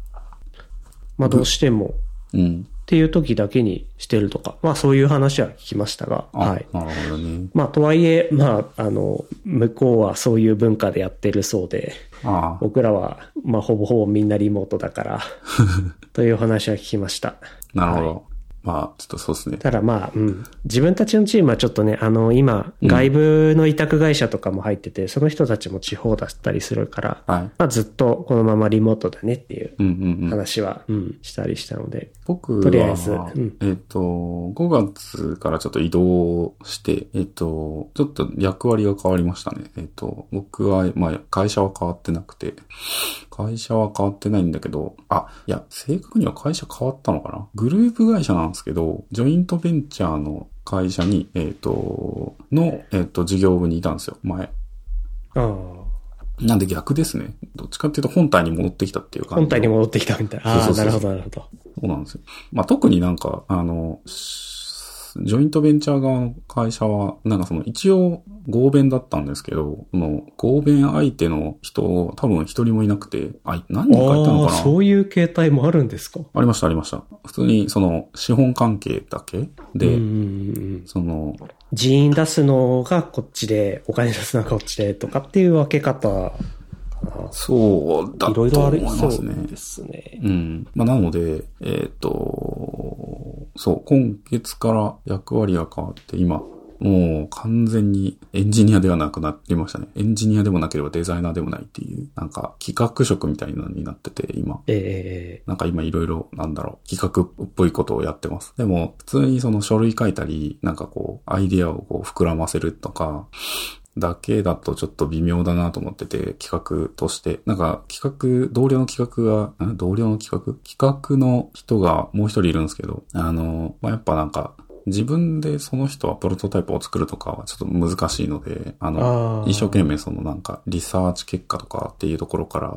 まあどうしても、うん。っていう時だけにしてるとか、まあそういう話は聞きましたが、あ、はい。なるほどね。まあとはいえ、まあ、あの、向こうはそういう文化でやってるそうで、ああ。僕らは、まあ、ほぼほぼみんなリモートだから、[laughs] という話は聞きました。なるほど。はいまあ、ちょっとそうですね。ただまあ、うん。自分たちのチームはちょっとね、あの、今、うん外部の委託会社とかも入ってて、その人たちも地方だったりするから、はい。まあ、ずっとこのままリモートだねっていううんうんうん。話は、うん、したりしたので。僕は、とりあえずうんえっ、と、5月からちょっと移動して、えっ、と、ちょっと役割が変わりましたね。えっ、と、僕は、まあ、会社は変わってなくて、会社は変わってないんだけど、あ、いや、正確には会社変わったのかな？グループ会社なんですけど、ジョイントベンチャーの会社に、えっ、と、の、えっ、と、事業部にいたんですよ、前。ああ。なんで逆ですね。どっちかっていうと本体に戻ってきたっていう感じ。本体に戻ってきたみたいな。ああ、なるほど、なるほど。そうなんですよ。まあ、特になんか、あの、ジョイントベンチャー側の会社は、なんかその一応合弁だったんですけど、その合弁相手の人多分一人もいなくて、あ、何人かいたのかな？そういう形態もあるんですか？ありました、ありました。普通にその資本関係だけ？で、その、人員出すのがこっちで、お金出すのがこっちでとかっていう分け方そうだと思いますね。そうですね。うん。まあ、なので、えっ、ー、と、そう、今月から役割が変わって今、もう完全にエンジニアではなくなりましたね。エンジニアでもなければデザイナーでもないっていう、なんか企画職みたいなのになってて、今。ええー、なんか今いろいろ、なんだろう、企画っぽいことをやってます。でも、普通にその書類書いたり、なんかこう、アイディアをこう膨らませるとか、だけだとちょっと微妙だなと思ってて、企画として。なんか企画、同僚の企画が、同僚の企画？企画の人がもう一人いるんですけど、あの、まあ、やっぱなんか、自分でその人はプロトタイプを作るとかはちょっと難しいので、あの、一生懸命そのなんかリサーチ結果とかっていうところから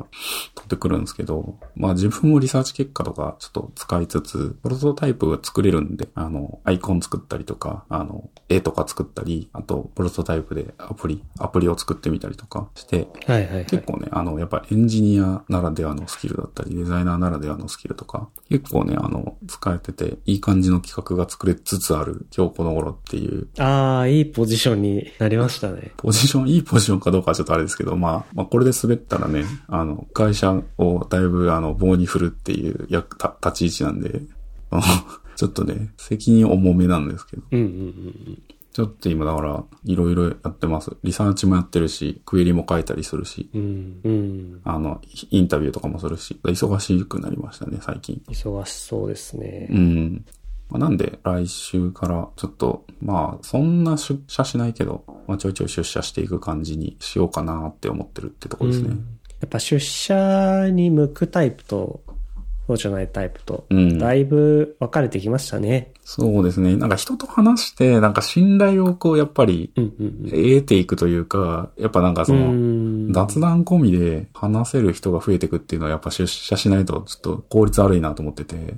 取ってくるんですけど、まあ自分もリサーチ結果とかちょっと使いつつ、プロトタイプが作れるんで、あの、アイコン作ったりとか、あの、絵とか作ったり、あと、プロトタイプでアプリ、アプリを作ってみたりとかして、はいはい、はい、結構ね、あの、やっぱエンジニアならではのスキルだったり、デザイナーならではのスキルとか、結構ね、あの、使えてて、いい感じの企画が作れつつある、今日この頃っていう。ああ、いいポジションになりましたね。ポジション、いいポジションかどうかはちょっとあれですけど、まあ、まあ、これで滑ったらね、あの、会社をだいぶ、あの、棒に振るっていうや、た、立ち位置なんで、[laughs] ちょっとね、責任重めなんですけど。うんうんうん。ちょっと今だから、いろいろやってます。リサーチもやってるし、クエリも書いたりするし、うん、うん、あの、インタビューとかもするし、忙しくなりましたね、最近。忙しそうですね。うん。まあ、なんで、来週からちょっと、まあ、そんな出社しないけど、まあ、ちょいちょい出社していく感じにしようかなって思ってるってとこですね。うん、やっぱ出社に向くタイプと、そうじゃないタイプと、だいぶ分かれてきましたね。そうですね。なんか人と話して、なんか信頼をこう、やっぱり、得ていくというか、やっぱなんかその、雑談込みで話せる人が増えていくっていうのはやっぱ出社しないとちょっと効率悪いなと思ってて。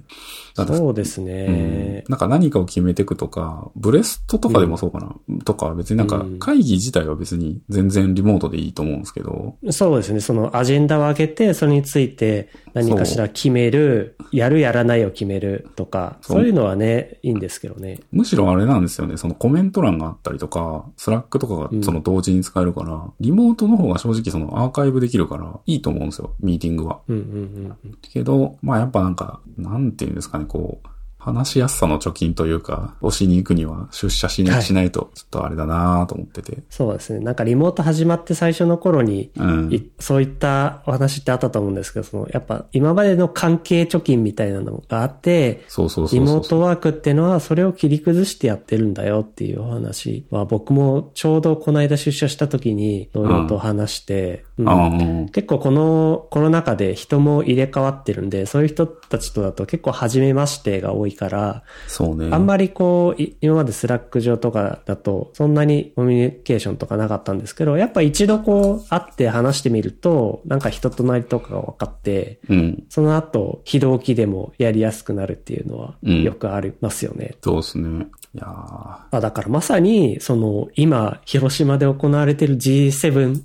そうですね、うん。なんか何かを決めていくとか、ブレストとかでもそうかな、うん、とか別になんか会議自体は別に全然リモートでいいと思うんですけど。そうですね。そのアジェンダを上げて、それについて何かしら決める、やるやらないを決めるとか、そういうのはね、いいんですけどね。むしろあれなんですよね。そのコメント欄があったりとか、スラックとかがその同時に使えるから、うん、リモートの方が正直そのアーカイブできるからいいと思うんですよ。ミーティングは。うんうんうん、けど、まあやっぱなんか、なんていうんですかね、こう、話しやすさの貯金というか、押しに行くには出社し,、しないと、ちょっとあれだなと思ってて、はい、そうですね。なんかリモート始まって最初の頃に、うん、そういったお話ってあったと思うんですけど、その、やっぱ今までの関係貯金みたいなのがあって、そうそうそうリモートワークっていうのはそれを切り崩してやってるんだよっていうお話は、僕もちょうどこの間出社した時に同僚と話して、うん、結構このコロナ禍で人も入れ替わってるんで、そういう人たちとだと結構初めましてが多いから、そうね。あんまりこう、今までスラック上とかだと、そんなにコミュニケーションとかなかったんですけど、やっぱ一度こう、会って話してみると、なんか人となりとかが分かって、うん、その後、非同期でもやりやすくなるっていうのは、よくありますよね。うん、そうですね。いやあだからまさに、その、今、広島で行われてる G7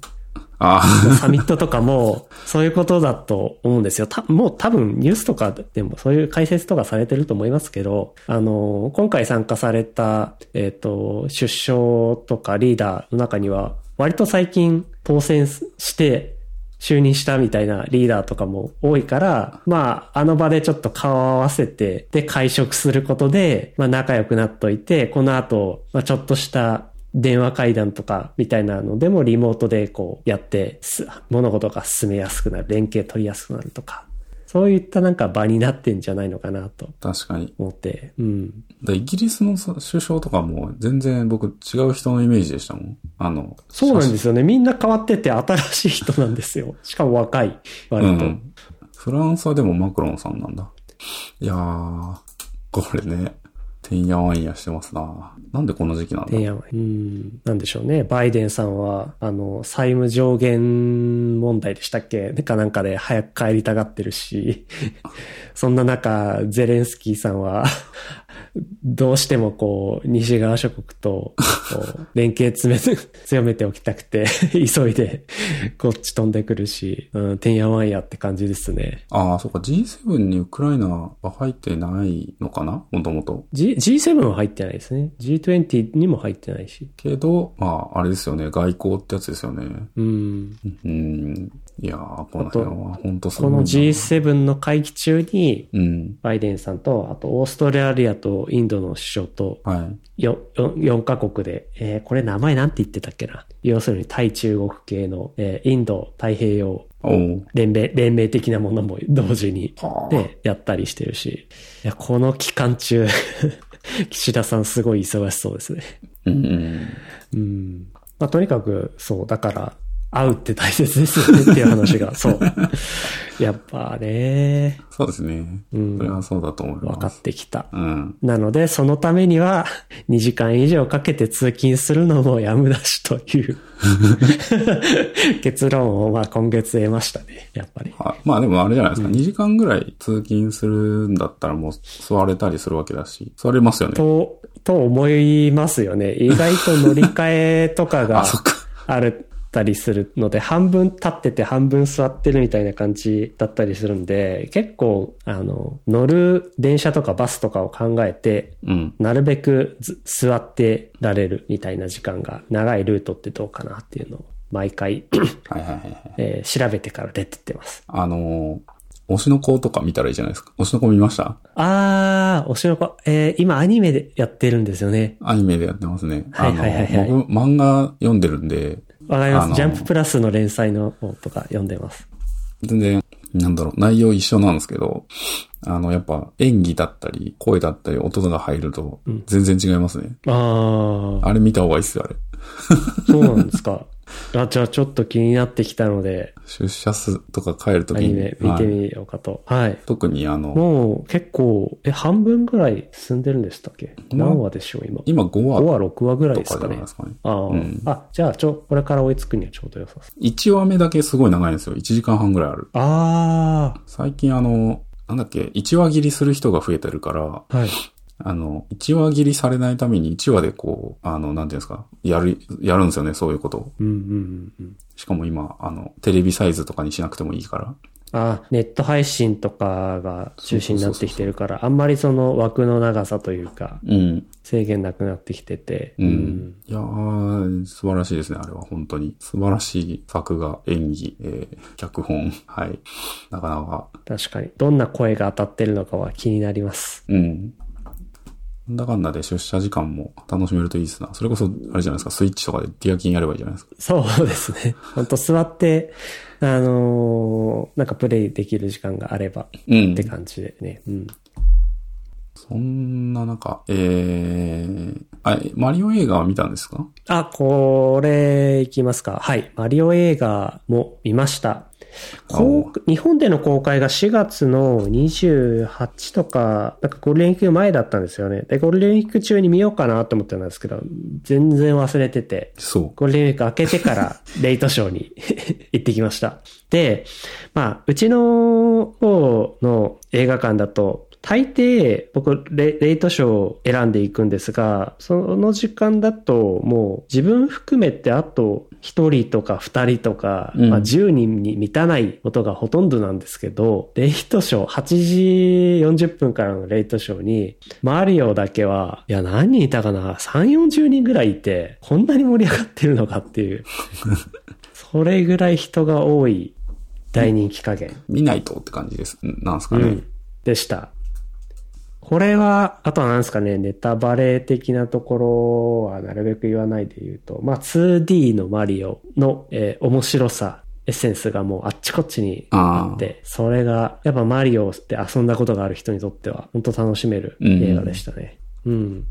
あサミットとかも、そういうことだと思うんですよ。たもう多分ニュースとかでもそういう解説とかされてると思いますけど、あの、今回参加された、えっ、ー、と、出生とかリーダーの中には、割と最近当選して就任したみたいなリーダーとかも多いから、まあ、あの場でちょっと顔を合わせて、で、会食することで、まあ、仲良くなっといて、この後、まあ、ちょっとした電話会談とかみたいなのでもリモートでこうやって物事が進めやすくなる、連携取りやすくなるとか、そういったなんか場になってんじゃないのかなと。確かに。思って。うん。イギリスの首相とかも全然僕違う人のイメージでしたもん。あの。そうなんですよね。みんな変わってて新しい人なんですよ。[laughs] しかも若い。割と。うん、フランスはでもマクロンさんなんだ。いやー、これね。てんやわんやしてますな。なんでこの時期なんだてんやわんうん。なんでしょうね。バイデンさんは、あの、債務上限問題でしたっけ？かなんかで早く帰りたがってるし、[laughs] そんな中、ゼレンスキーさんは、どうしてもこう、西側諸国と、[laughs] 連携詰め、強めておきたくて、[laughs] 急いで、こっち飛んでくるし、うん、てんやわんやって感じですね。ああ、そっか、G7 にウクライナは入ってないのかな？もともと。G、G7 は入ってないですね。G20 にも入ってないし。けど、まあ、あれですよね。外交ってやつですよね。うん。うん。いやー、この辺は本当。この G7 の会期中に、うん。バイデンさんと、あとオーストラリアとインドの首相と、はい。4, 4カ国で、えーこれ名前なんて言ってたっけな？要するに対中国系の、えーインド太平洋連盟、連盟的なものも同時に、はあで、やったりしてるし。いや、この期間中、[laughs] 岸田さんすごい忙しそうですね。うんうん。うん。まあ、とにかく、そう、だから、会うって大切ですよねっていう話が、[laughs] そう。やっぱね、そうですね。うんそれはそうだと思います。分かってきた。うん。なので、そのためには、2時間以上かけて通勤するのも [laughs] やむなしという [laughs] 結論を、まあ今月得ましたね、やっぱり。はまあでもあれじゃないですか。2時間ぐらい通勤するんだったらもう座れたりするわけだし。座れますよね。と、と思いますよね。意外と乗り換えとかあ、が。あるったりするので、半分立ってて半分座ってるみたいな感じだったりするんで、結構、あの、乗る電車とかバスとかを考えて、うん。なるべくず座ってられるみたいな時間が長いルートってどうかなっていうのを毎回、[coughs] はいはいはいはい。えー調べてから出てってます。あのー、推しの子とか見たらいいじゃないですか。推しの子見ました？あー、おしの子、えー今アニメでやってるんですよね。アニメでやってますね。はいはいはいはい僕、漫画読んでるんで、わかります、あのージャンププラスの連載の方とか読んでます。全然、なんだろう、内容一緒なんですけど、あの、やっぱ演技だったり、声だったり、音が入ると、全然違いますね。あー、あれ見た方がいいっすよ、あれ。そうなんですか。[laughs] あ、じゃあちょっと気になってきたので、出社すとか帰るとアきに。ニメ見てはいみようかと。はい。特にあの、もう結構、え、半分ぐらい進んでるんでしたっけ？何話でしょう、今？今5 5話話、6話ぐらいとですかねかね。ああ、うんあ、じゃあ、ちょ、これから追いつくにはちょうど良さそう。1話目だけすごい長いんですよ。1時間半ぐらいある。あ最近あの、なんだっけ、1話切りする人が増えてるから、あ、はい。あの、1話切りされないために1話でこう、あの、なんていうんですか、やる、やるんですよね、そういうことを。うんうんうんうん。しかも今、あの、テレビサイズとかにしなくてもいいから。あネット配信とかが中心になってきてるから、あんまりその枠の長さというか、うん。制限なくなってきてて、うん。いやー、素晴らしいですね、あれは、本当に。素晴らしい作画、演技、えー、脚本、はい。なかなか、確かに。どんな声が当たってるのかは気になります。うん。なんだかんだで出社時間も楽しめるといいですな。それこそ、あれじゃないですか、スイッチとかでディアキンやればいいじゃないですか。そうですね。ほんと座って、あのーなんかプレイできる時間があればうんって感じでね。うん。そんな中、えー、あ、マリオ映画は見たんですか？あ、これ、いきますか。はい。マリオ映画も見ました。日本での公開が4月の28とか、なんかゴールデンウィーク前だったんですよね。で、ゴールデンウィーク中に見ようかなと思ってたんですけど、全然忘れてて。そう。ゴールデンウィーク明けてから [laughs] レイトショーに [laughs] 行ってきました。で、まあ、うちの方の映画館だと、大抵僕レレイトショーを選んでいくんですが、その時間だともう自分含めてあと1人とか2人とか、うんまあ、10人に満たないことがほとんどなんですけど、レイトショー、8時40分からのレイトショーに、マリオだけは、いや何人いたかな ?3、40人ぐらいいて、こんなに盛り上がってるのかっていう。[laughs] それぐらい人が多い大人気加減。見ないとって感じです。なんですかね。うん。でした。これは、あとは何ですかね、ネタバレ的なところはなるべく言わないで言うと、まあ 2D のマリオの、えー面白さ、エッセンスがもうあっちこっちにあって、それが、やっぱマリオって遊んだことがある人にとっては、本当楽しめる映画でしたね。うん。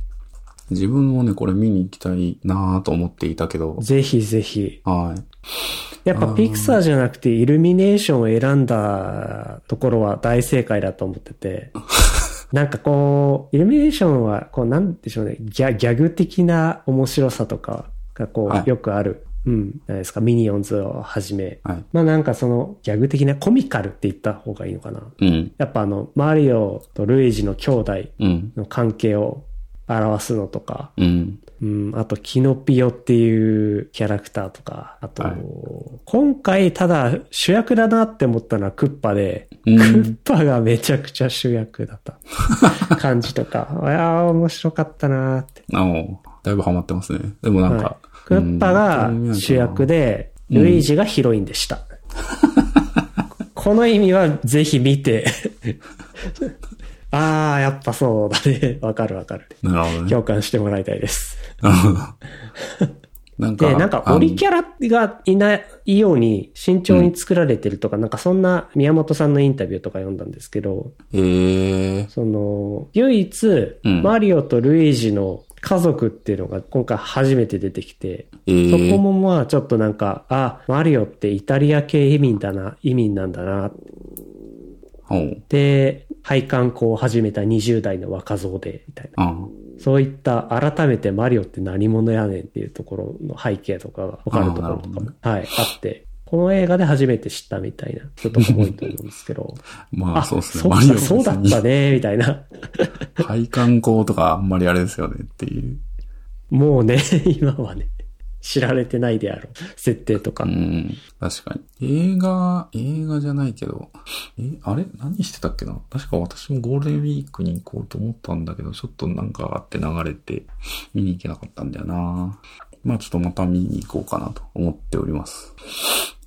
自分もね、これ見に行きたいなと思っていたけど、ぜひぜひ。はい。やっぱピクサーじゃなくてイルミネーションを選んだところは大正解だと思ってて、[laughs] なんかこう、イルミネーションは、こう、なんでしょうね、ギャギャグ的な面白さとかが、こう、はいよくある。うん。何ですか、ミニオンズをはじめ。はい。まあなんかその、ギャグ的なコミカルって言った方がいいのかな。うん。やっぱあの、マリオとルイージの兄弟うん。の関係を表すのとか、うん。うん、あと、キノピオっていうキャラクターとか、あと、はい今回ただ主役だなって思ったのはクッパで、うんクッパがめちゃくちゃ主役だった [laughs] 感じとか、いやー面白かったなーって。だいぶハマってますね。でもなんか、はいクッパが主役で、ルイージがヒロインでした。[laughs] この意味はぜひ見て。ああ、やっぱそうだね。[laughs] わかるわかる。なるほどね。共感してもらいたいです。なるほど。なんか、で、なんか、オリキャラがいないように慎重に作られてるとか、なんかそんな宮本さんのインタビューとか読んだんですけど、えー、その、唯一、うんマリオとルイージの家族っていうのが今回初めて出てきて、えー、そこもまあちょっとなんか、あ、マリオってイタリア系移民だな、移民なんだな。で、配管工を始めた20代の若造で、みたいな。あそういった改めてマリオって何者やねんっていうところの背景とかが分かるところとかも、はい、あって、この映画で初めて知ったみたいな人とか多いと思うんですけど、[laughs] まあ、そうですね。そうマリオだ、そうだったね、みたいな。[laughs] 配管工とかあんまりあれですよねっていう。もうね、[laughs] 今はね、知られてないであろう。設定とか。うん。確かに。映画、映画じゃないけど、え、あれ？何してたっけな？確か私もゴールデンウィークに行こうと思ったんだけど、ちょっとなんかあって流れて見に行けなかったんだよな。まあちょっとまた見に行こうかなと思っております。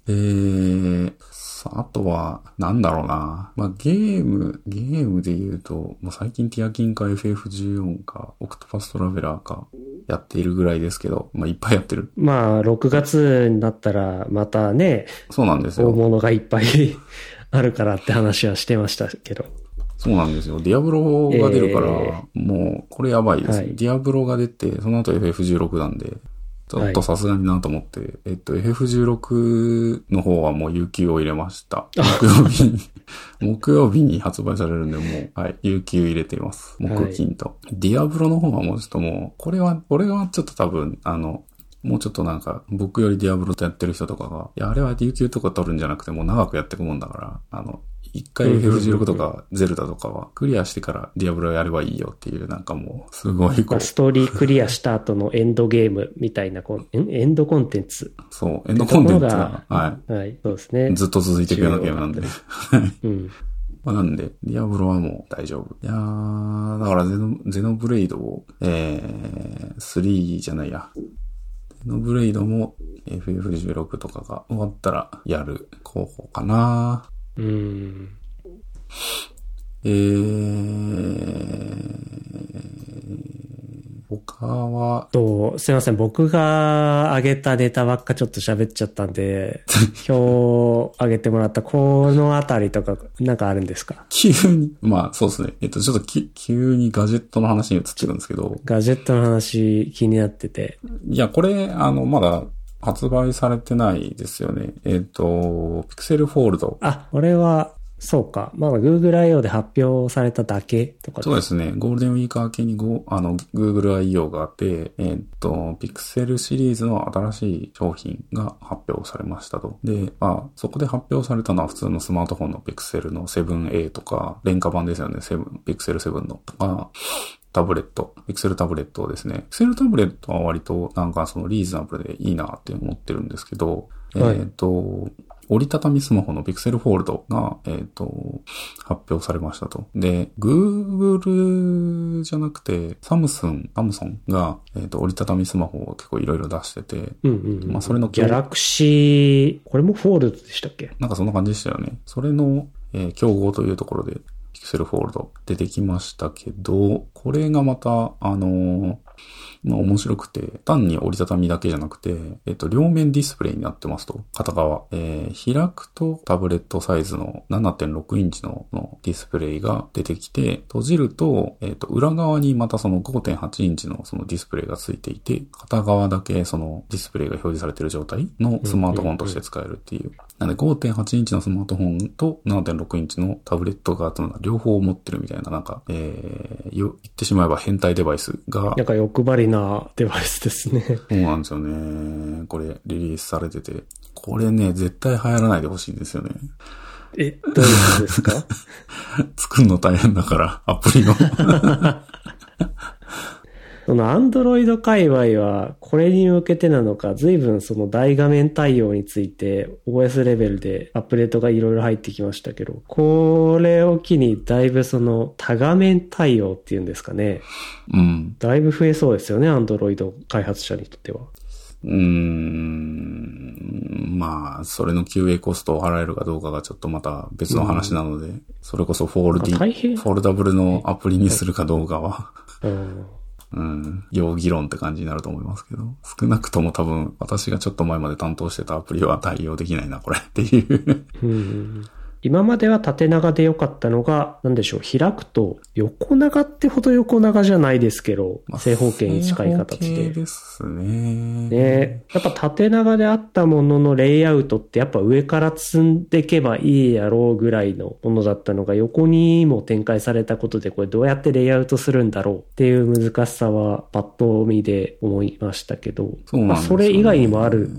えー、さあ、あとは、なんだろうな。まあ、ゲーム、ゲームで言うと、もう最近ティアキンか FF14 か、オクトパストラベラーか、やっているぐらいですけど、まあ、いっぱいやってる。まあ、6月になったら、またね、そうなんです大よ。物がいっぱい [laughs] あるからって話はしてましたけど。そうなんですよ。ディアブロが出るから、えもう、これやばいですね。はいディアブロが出て、その後 FF16 なんで、ちょっとさすがになと思って、えっと、FF16 の方はもう有給を入れました。木曜日に、[laughs] 木曜日に発売されるんで、もう、はい、有給入れています。木金と。ディアブロの方はもうちょっともう、これは、これはちょっと多分、あの、もうちょっとなんか、僕よりディアブロとやってる人とかが、いや、あれは有給とか取るんじゃなくて、もう長くやっていくもんだから、あの、一回 F16 とかゼルダとかはクリアしてからディアブロやればいいよっていう、なんかもう、すごいこストーリークリアした後のエンドゲームみたいな、こう、んエンドコンテンツ。そう、エンドコンテンツがところが、ははい、そうですねい、。ずっと続いていくようなゲームなんで。うん。まあ、なんで、ディアブロはもう大丈夫。いやー、だからゼノ、ゼノブレイドを、えー、3じゃないや。ゼノブレイドも FF16 とかが終わったらやる候補かなうん。えー、他は、と、すいません。僕が上げたネタばっかちょっと喋っちゃったんで、[laughs] 今日上げてもらったこのあたりとか、なんかあるんですか？急に、まあそうですね。えっと、ちょっとき急にガジェットの話に移ってるんですけど、ガジェットの話気になってて。いや、これ、あの、まだ発売されてないですよね。えっと、ピクセルフォールド。あ、これは、そうか。まだ Google I.O. で発表されただけとかそうですね。ゴールデンウィーク明けにご、あの、Google I.O. があって、えっと、ピクセルシリーズの新しい商品が発表されましたと。で、まあ、そこで発表されたのは普通のスマートフォンのピクセルの 7A とか、廉価版ですよね。7、ピクセル7のとか、タブレット、ピクセルタブレットですね。ピクセルタブレットは割となんかそのリーズナブルでいいなって思ってるんですけど、はいえっ、と、折りたたみスマホのピクセルフォールドが、えっ、と、発表されましたと。で、Google じゃなくて、サムスン、サムソンが、えっ、と、折りたたみスマホを結構いろいろ出してて、うんうんうん。まあそれのギャラクシー、これもフォールドでしたっけ？なんかそんな感じでしたよね。それの、えー競合というところで、ピクセルフォールド出てきましたけど、これがまた、あのまあ面白くて、単に折りたたみだけじゃなくて、えっと、両面ディスプレイになってますと、片側。えー開くとタブレットサイズの7.6インチののディスプレイが出てきて、閉じると、えっと、裏側にまたその5.8インチのそのディスプレイがついていて、片側だけそのディスプレイが表示されている状態のスマートフォンとして使えるっていう。なんで5.8インチのスマートフォンと7.6インチのタブレットが両方持ってるみたいな、なんか、えー、言ってしまえば変態デバイスが。なんか欲張りなデバイスですね。そうなんですよね。これリリースされてて。これね、絶対流行らないでほしいんですよね。え、どういうことですか？[laughs] 作るの大変だから、アプリの。[laughs] そのアンドロイド界隈はこれに向けてなのか、随分その大画面対応について OS レベルでアップデートがいろいろ入ってきましたけど、これを機にだいぶその多画面対応っていうんですかね。うん。だいぶ増えそうですよね、アンドロイド開発者にとっては。うーん、まあ、それの QA コストを払えるかどうかがちょっとまた別の話なので、うん、それこそフォールディ、フォルダブルのアプリにするかどうかは、うんうん、要議論って感じになると思いますけど、少なくとも多分私がちょっと前まで担当してたアプリは対応できないな、これっていう。うん今までは縦長で良かったのが、なんでしょう、開くと横長ってほど横長じゃないですけど、まあ、正方形に近い形で。ですね。ねやっぱ縦長であったもののレイアウトってやっぱ上から積んでいけばいいやろうぐらいのものだったのが横にも展開されたことでこれどうやってレイアウトするんだろうっていう難しさはパッと見で思いましたけど、そね、まあそれ以外にもある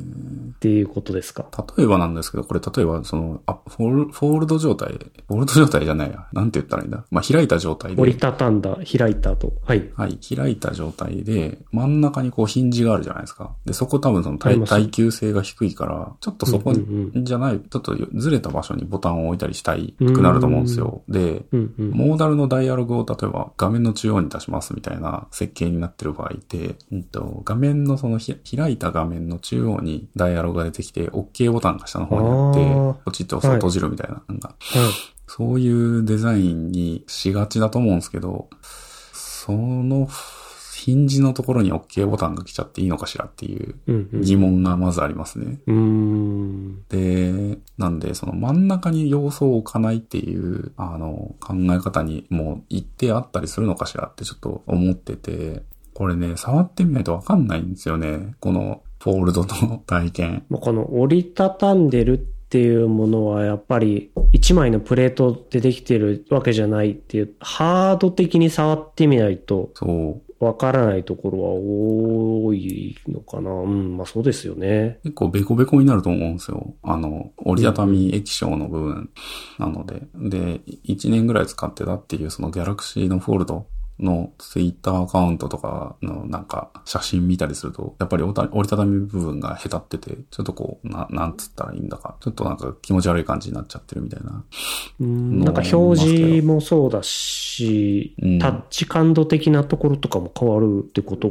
っていうことですか？例えばなんですけど、これ例えばその、あフォー fold 状態、 fold 状態じゃないや。なんて言ったらいいんだ？まあ、開いた状態で。折りたたんだ、開いたと。はい。はい。開いた状態で、真ん中にこうヒンジがあるじゃないですか。で、そこ多分その耐耐久性が低いから、ちょっとそこじゃない、うんうんうん、ちょっとずれた場所にボタンを置いたりしたいくなると思うんですよ。で、うんうん、モーダルのダイアログを例えば画面の中央に出しますみたいな設計になってる場合って、うんと、画面のその開いた画面の中央にダイアログが出てきて、OK ボタンが下の方にあって、ポチッと押すと閉じるみたいな、なんか、そういうデザインにしがちだと思うんですけど、そのヒンジのところに OK ボタンが来ちゃっていいのかしらっていう疑問がまずありますね。うん、で、なんで、その真ん中に要素を置かないっていう、あの、考え方にも一定あったりするのかしらってちょっと思ってて、これね、触ってみないとわかんないんですよね。このフォールドの体験。この折りたたんでるっていうものはやっぱり一枚のプレートでできてるわけじゃないっていう、ハード的に触ってみないと、そう。わからないところは多いのかな。うん、まあそうですよね。結構ベコベコになると思うんですよ。あの、折りたたみ液晶の部分なので。で、1年ぐらい使ってたっていうそのギャラクシーのフォールドのツイッターアカウントとかのなんか写真見たりすると、やっぱり折りたたみ部分が下手ってて、ちょっとこう、な、なんつったらいいんだか、ちょっとなんか気持ち悪い感じになっちゃってるみたいな。うん、なんか表示もそうだし、うん、タッチ感度的なところとかも変わるってこと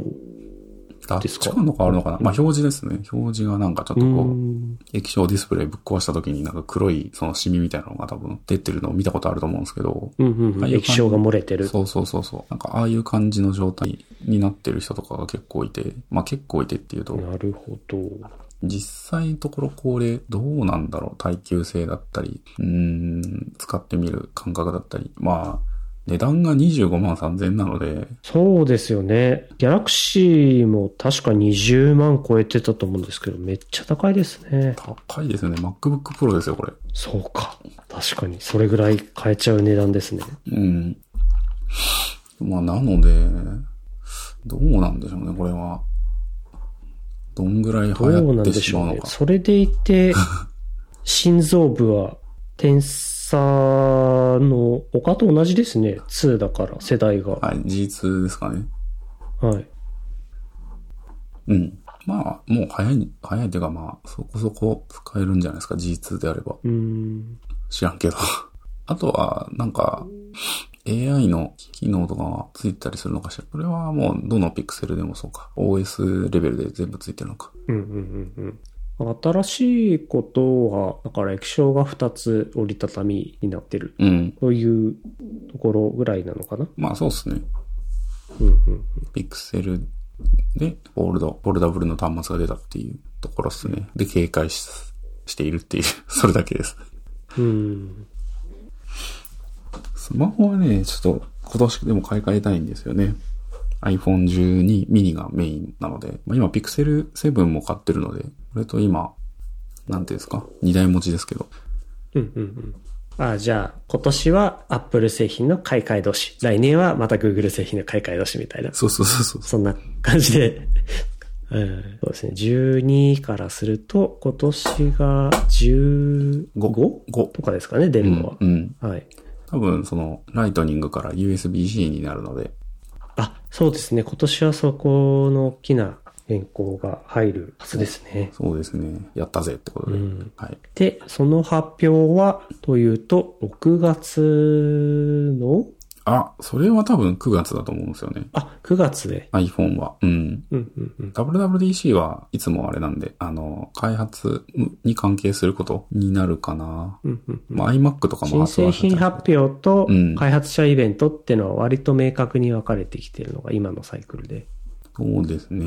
ですか感度変わるのかな、まあ表示ですね。表示がなんかちょっとこう、液晶ディスプレイぶっ壊した時になんか黒いそのシミみたいなのが多分出てるのを見たことあると思うんですけど。うんうんうん、液晶が漏れてる。そうそうそうそう。なんかああいう感じの状態になってる人とかが結構いて、まあ結構いてっていうと。なるほど。実際のところこれどうなんだろう？耐久性だったり、うん、使ってみる感覚だったり。まあ、値段が25万3000円なので。そうですよね。ギャラクシーも確か20万超えてたと思うんですけど、めっちゃ高いですね。高いですよね。MacBook Pro ですよ、これ。そうか。確かに。それぐらい買えちゃう値段ですね。うん。まあ、なので、どうなんでしょうね、これは。どんぐらい流行ってしまうのか。それでいて、[laughs] 心臓部は、天差の他と同じですね。2だから、世代が。はい、G2 ですかね。はい。うん。まあ、もう早い、早いっていうかまあ、そこそこ使えるんじゃないですか、G2 であれば。うん。知らんけど。[laughs] あとは、なんか、AI の機能とかがついたりするのかしら。これはもう、どのピクセルでもそうか。OS レベルで全部ついてるのか。うんうんうんうん。新しいことは、だから液晶が2つ折りたたみになってる。うん。そういうところぐらいなのかなまあそうっすね。うんうんうん。ピクセルで、フォールド、フォルダブルの端末が出たっていうところっすね。で、警戒ししているっていう [laughs] それだけです。うん。スマホはね、ちょっと今年でも買い替えたいんですよね。iPhone 12 mini がメインなので、まあ、今 Pixel 7も買ってるので、これと今、なんていうんですか？二台持ちですけど。うんうんうん。あじゃあ、今年は Apple 製品の買い替え年。来年はまた Google 製品の買い替え年みたいな。そうそうそうそう。そんな感じで。[laughs] うん、そうですね。12からすると、今年が 15? 5とかですかね、出るのは。うん。はい。多分、その、ライトニングから USB-C になるので、あ、そうですね。今年はそこの大きな変更が入るはずですね。そうですね。やったぜってことで。うんはい。で、その発表は、というと、6月の、あ、それは多分9月だと思うんですよね。あ、9月で。iPhone は。うん。うんうんうん。WWDC はいつもあれなんで、あの、開発に関係することになるかな。うんうんまあ、iMac とかも新製品発表とうん開発者イベントっていうのは割と明確に分かれてきてるのが今のサイクルで。そうですね。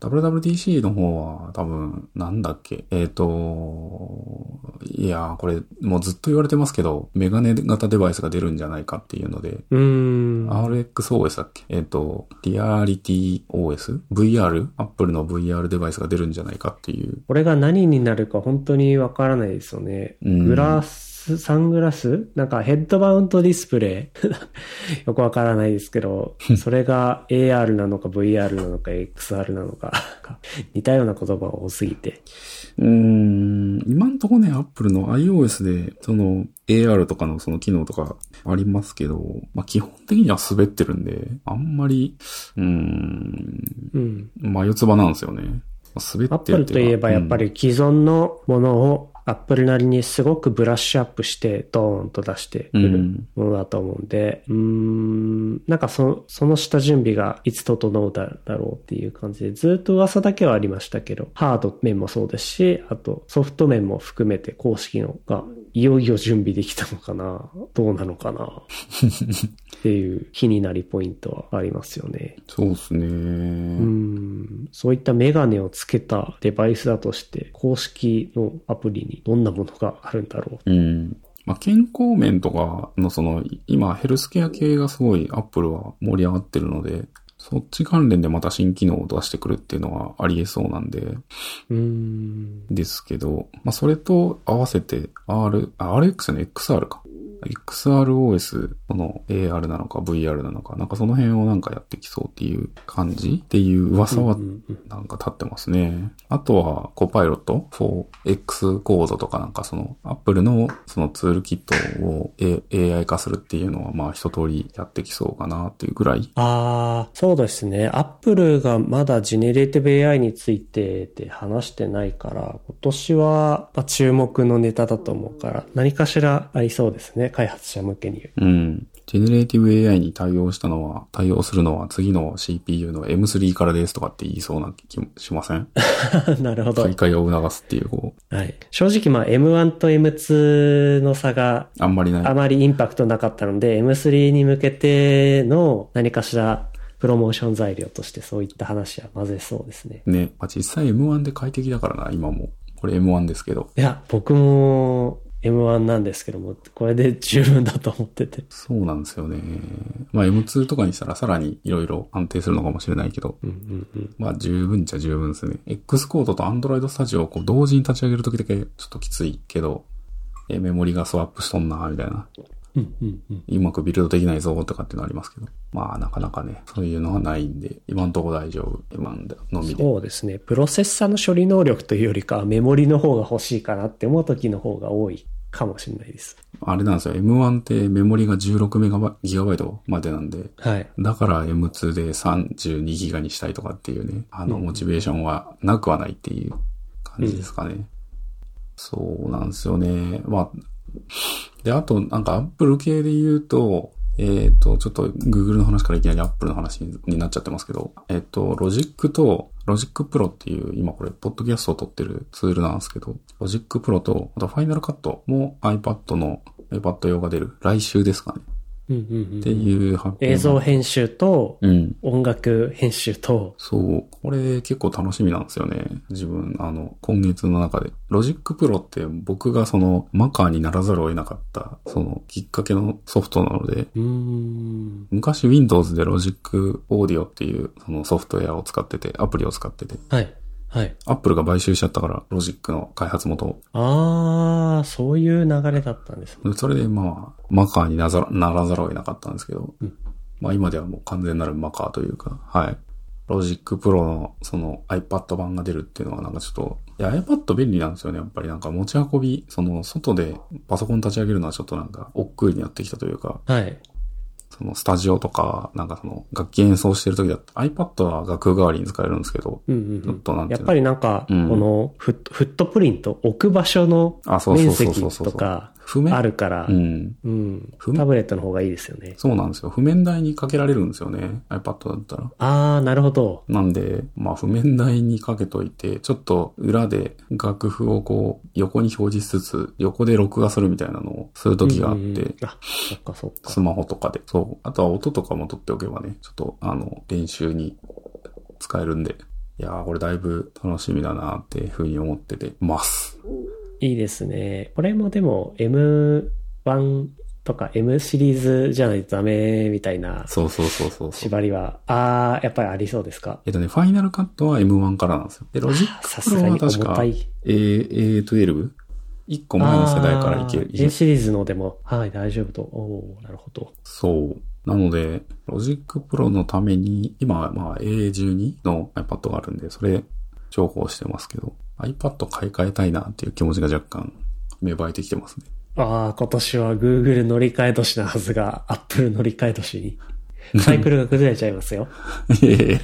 WWDC の方は多分、なんだっけ？えっ、と、いやー、これもうずっと言われてますけど、メガネ型デバイスが出るんじゃないかっていうので。RXOS だっけ？えっ、と、リアリティ OS?VR? Apple の VR デバイスが出るんじゃないかっていう。これが何になるか本当に分からないですよね。うんグラス、サングラス？なんかヘッドマウントディスプレイ？[laughs] よく分からないですけど、それが AR なのか VR なのか XR なのか、似たような言葉が多すぎて。うーん、今んとこね、Apple の iOS で、その AR とかのその機能とかありますけど、まあ基本的には滑ってるんで、あんまり、うーん、うん。眉唾なんですよね。滑ってるっていうかといえばやっぱり既存のものをアップルなりにすごくブラッシュアップしてドーンと出してくるうん。ものだと思うんで、うーん、なんかそその下準備がいつ整うだだろうっていう感じで、ずっと噂だけはありましたけど、ハード面もそうですし、あとソフト面も含めて公式のがいよいよ準備できたのかな？どうなのかな？[laughs] っていう気になりポイントはありますよね。そうですね。うんそういったメガネをつけたデバイスだとして、公式のアプリにどんなものがあるんだろう？うん。まあ、健康面とかのその、今ヘルスケア系がすごい Apple は盛り上がってるので、そっち関連でまた新機能を出してくるっていうのはあり得そうなんで、うん。ですけど、まあ、それと合わせて R、あ RX の XR か。XROS の AR なのか VR なのか、なんかその辺をなんかやってきそうっていう感じっていう噂はなんか立ってますね。あとはコパイロット 4X コードとかなんかその Apple のそのツールキットを A- AI 化するっていうのはまあ一通りやってきそうかなっていうぐらい。ああ、そうですね。アップルがまだジェネレーティブ AI についてって話してないから、今年はまあ注目のネタだと思うから、何かしらありそうですね。開発者向けに。うん。ジェネレーティブ AI に対応したのは、対応するのは次の CPU の M3 からですとかって言いそうな気もしません？[laughs] なるほど買い。替えを促すっていう、こう、はい。正直まあ M1 と M2 の差があんまりない。あまりインパクトなかったので、M3 に向けての何かしらプロモーション材料としてそういった話は混ぜそうですね。ね。まあ、実際 M1 で快適だからな、今も。これ M1 ですけど。いや、僕も M1 なんですけども、これで十分だと思ってて。そうなんですよね。まあ M2 とかにしたらさらに色々安定するのかもしれないけど。うんうんうん。まあ十分っちゃ十分ですね。X コードと Android Studio をこう同時に立ち上げるときだけちょっときついけど、え、メモリがスワップしとんな、みたいな。うんうんうん。うまくビルドできないぞとかっていうのありますけど。まあなかなかね、そういうのはないんで、今んとこ大丈夫。今のみで。そうですね。プロセッサーの処理能力というよりかはメモリの方が欲しいかなって思う時の方が多いかもしれないです。あれなんですよ。M1 ってメモリが16メガバギガバイトまでなんで、はい。だから M2 で32ギガにしたいとかっていうね、あの、モチベーションはなくはないっていう感じですかね。そうなんですよね。まあ、で、あと、なんか Apple 系で言うと、えっ、と、ちょっと Google の話からいきなり Apple の話になっちゃってますけど、えっ、と、Logic と Logic Pro っていう、今これ、ポッドキャストを撮ってるツールなんですけど、Logic Pro と、あと Final Cut も iPad の iPad 用が出る。来週ですかね。っていう発表が映像編集とうん。音楽編集と、そう。これ結構楽しみなんですよね。自分、あの、今月の中で。 Logic Pro って僕がその、マカーにならざるを得なかった、その、きっかけのソフトなので。昔 Windows で Logic Audio っていうそのソフトウェアを使ってて、アプリを使ってて。はい。はい。アップルが買収しちゃったから、ロジックの開発元を。あー、そういう流れだったんですね。でそれでまあ、マカーになざならざるを得なかったんですけど、うんまあ今ではもう完全なるマカーというか、はい。 Logic Pro のその iPad 版が出るっていうのはなんかちょっと、いや iPad 便利なんですよね。やっぱりなんか持ち運び、その外でパソコン立ち上げるのはちょっとなんか億劫になってきたというか、はい。そのスタジオとか、なんかその楽器演奏してる時だと iPad は楽譜代わりに使えるんですけど、うんうんうん。ちょっ。となんてやっぱりなんか、うん。このフットフットプリント、置く場所の面そうそう積とかあるからう、ん。うん。タブレットの方がいいですよね。そうなんですよ。譜面台にかけられるんですよね。iPad だったら。あー、なるほど。なんで、まあ、譜面台にかけといて、ちょっと裏で楽譜をこう、横に表示しつつ、横で録画するみたいなのをする時があって、うんうんうんあ、そっかそっかス。マホとかで。そう。あとは音とかも取っておけばね、ちょっと、あの、練習に使えるんで。いやー、これだいぶ楽しみだなっていうふうに思っててます。いいですね。これもでも M1 とか M シリーズじゃないとダメみたいなそうそうそうそう。縛りは、あー、やっぱりありそうですか？えっとね、ファイナルカットは M1 からなんですよ。で、ロジッさクプロすがには確か重たい。A、A12? 一個前の世代からいける。A シリーズのでも、はい、大丈夫と。おーなるほど。そう。なので、 Logic Pro のために、今はまあ A12 の iPad があるんで、それ重宝してますけど、iPad 買い替えたいなっていう気持ちが若干芽生えてきてますね。ああ、今年は Google 乗り換え年なはずが Apple 乗り換え年に。サイクルが崩れちゃいますよ。[laughs] いえいえ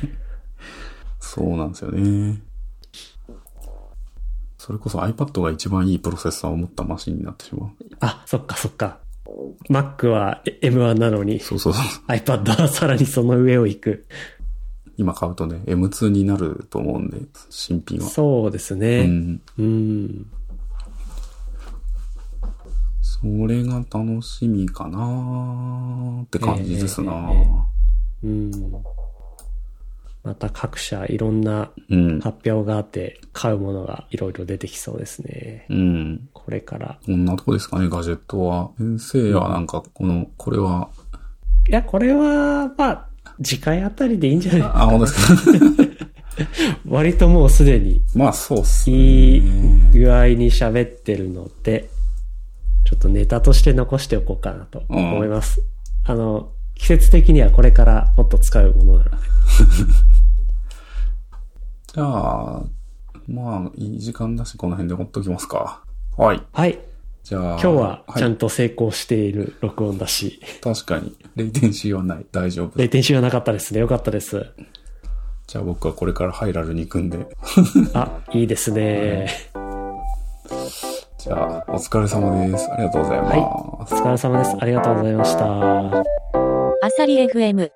そうなんですよね。それこそ iPad が一番いいプロセッサーを持ったマシンになってしまう。あ、そっかそっか。Mac は M1 なのに、そうそうそう。iPad はさらにその上を行く。今買うとね、M2 になると思うんで、新品は。そうですうね。ん。うん。それが楽しみかなーって感じですな、えええうん。また各社いろんなうん。発表があって買うものがいろいろ出てきそうですね。うん。これから。こんなとこですかね、ガジェットは。先生はなんか、この、これは、いや、これは、まあ、次回あたりでいいんじゃないあ、本当ですか？[laughs] 割ともうすでにまあ、そうっすね。いい具合に喋ってるので、ちょっとネタとして残しておこうかなと思います。あの、季節的にはこれからもっと使うものなので。[laughs] じゃあ、まあ、いい時間だし、この辺でほっときますか。はい。はい。じゃあ、今日はちゃいんと成功している録音だし、確かに、レイテンシーはない。大丈夫。レイテンシーはなかったですね。よかったです。じゃあ僕はこれからハイラルに行くんで。あ、いいですね。じゃあ、お疲れ様です。ありがとうございます。はいお疲れ様です。ありがとうございました。あさり FM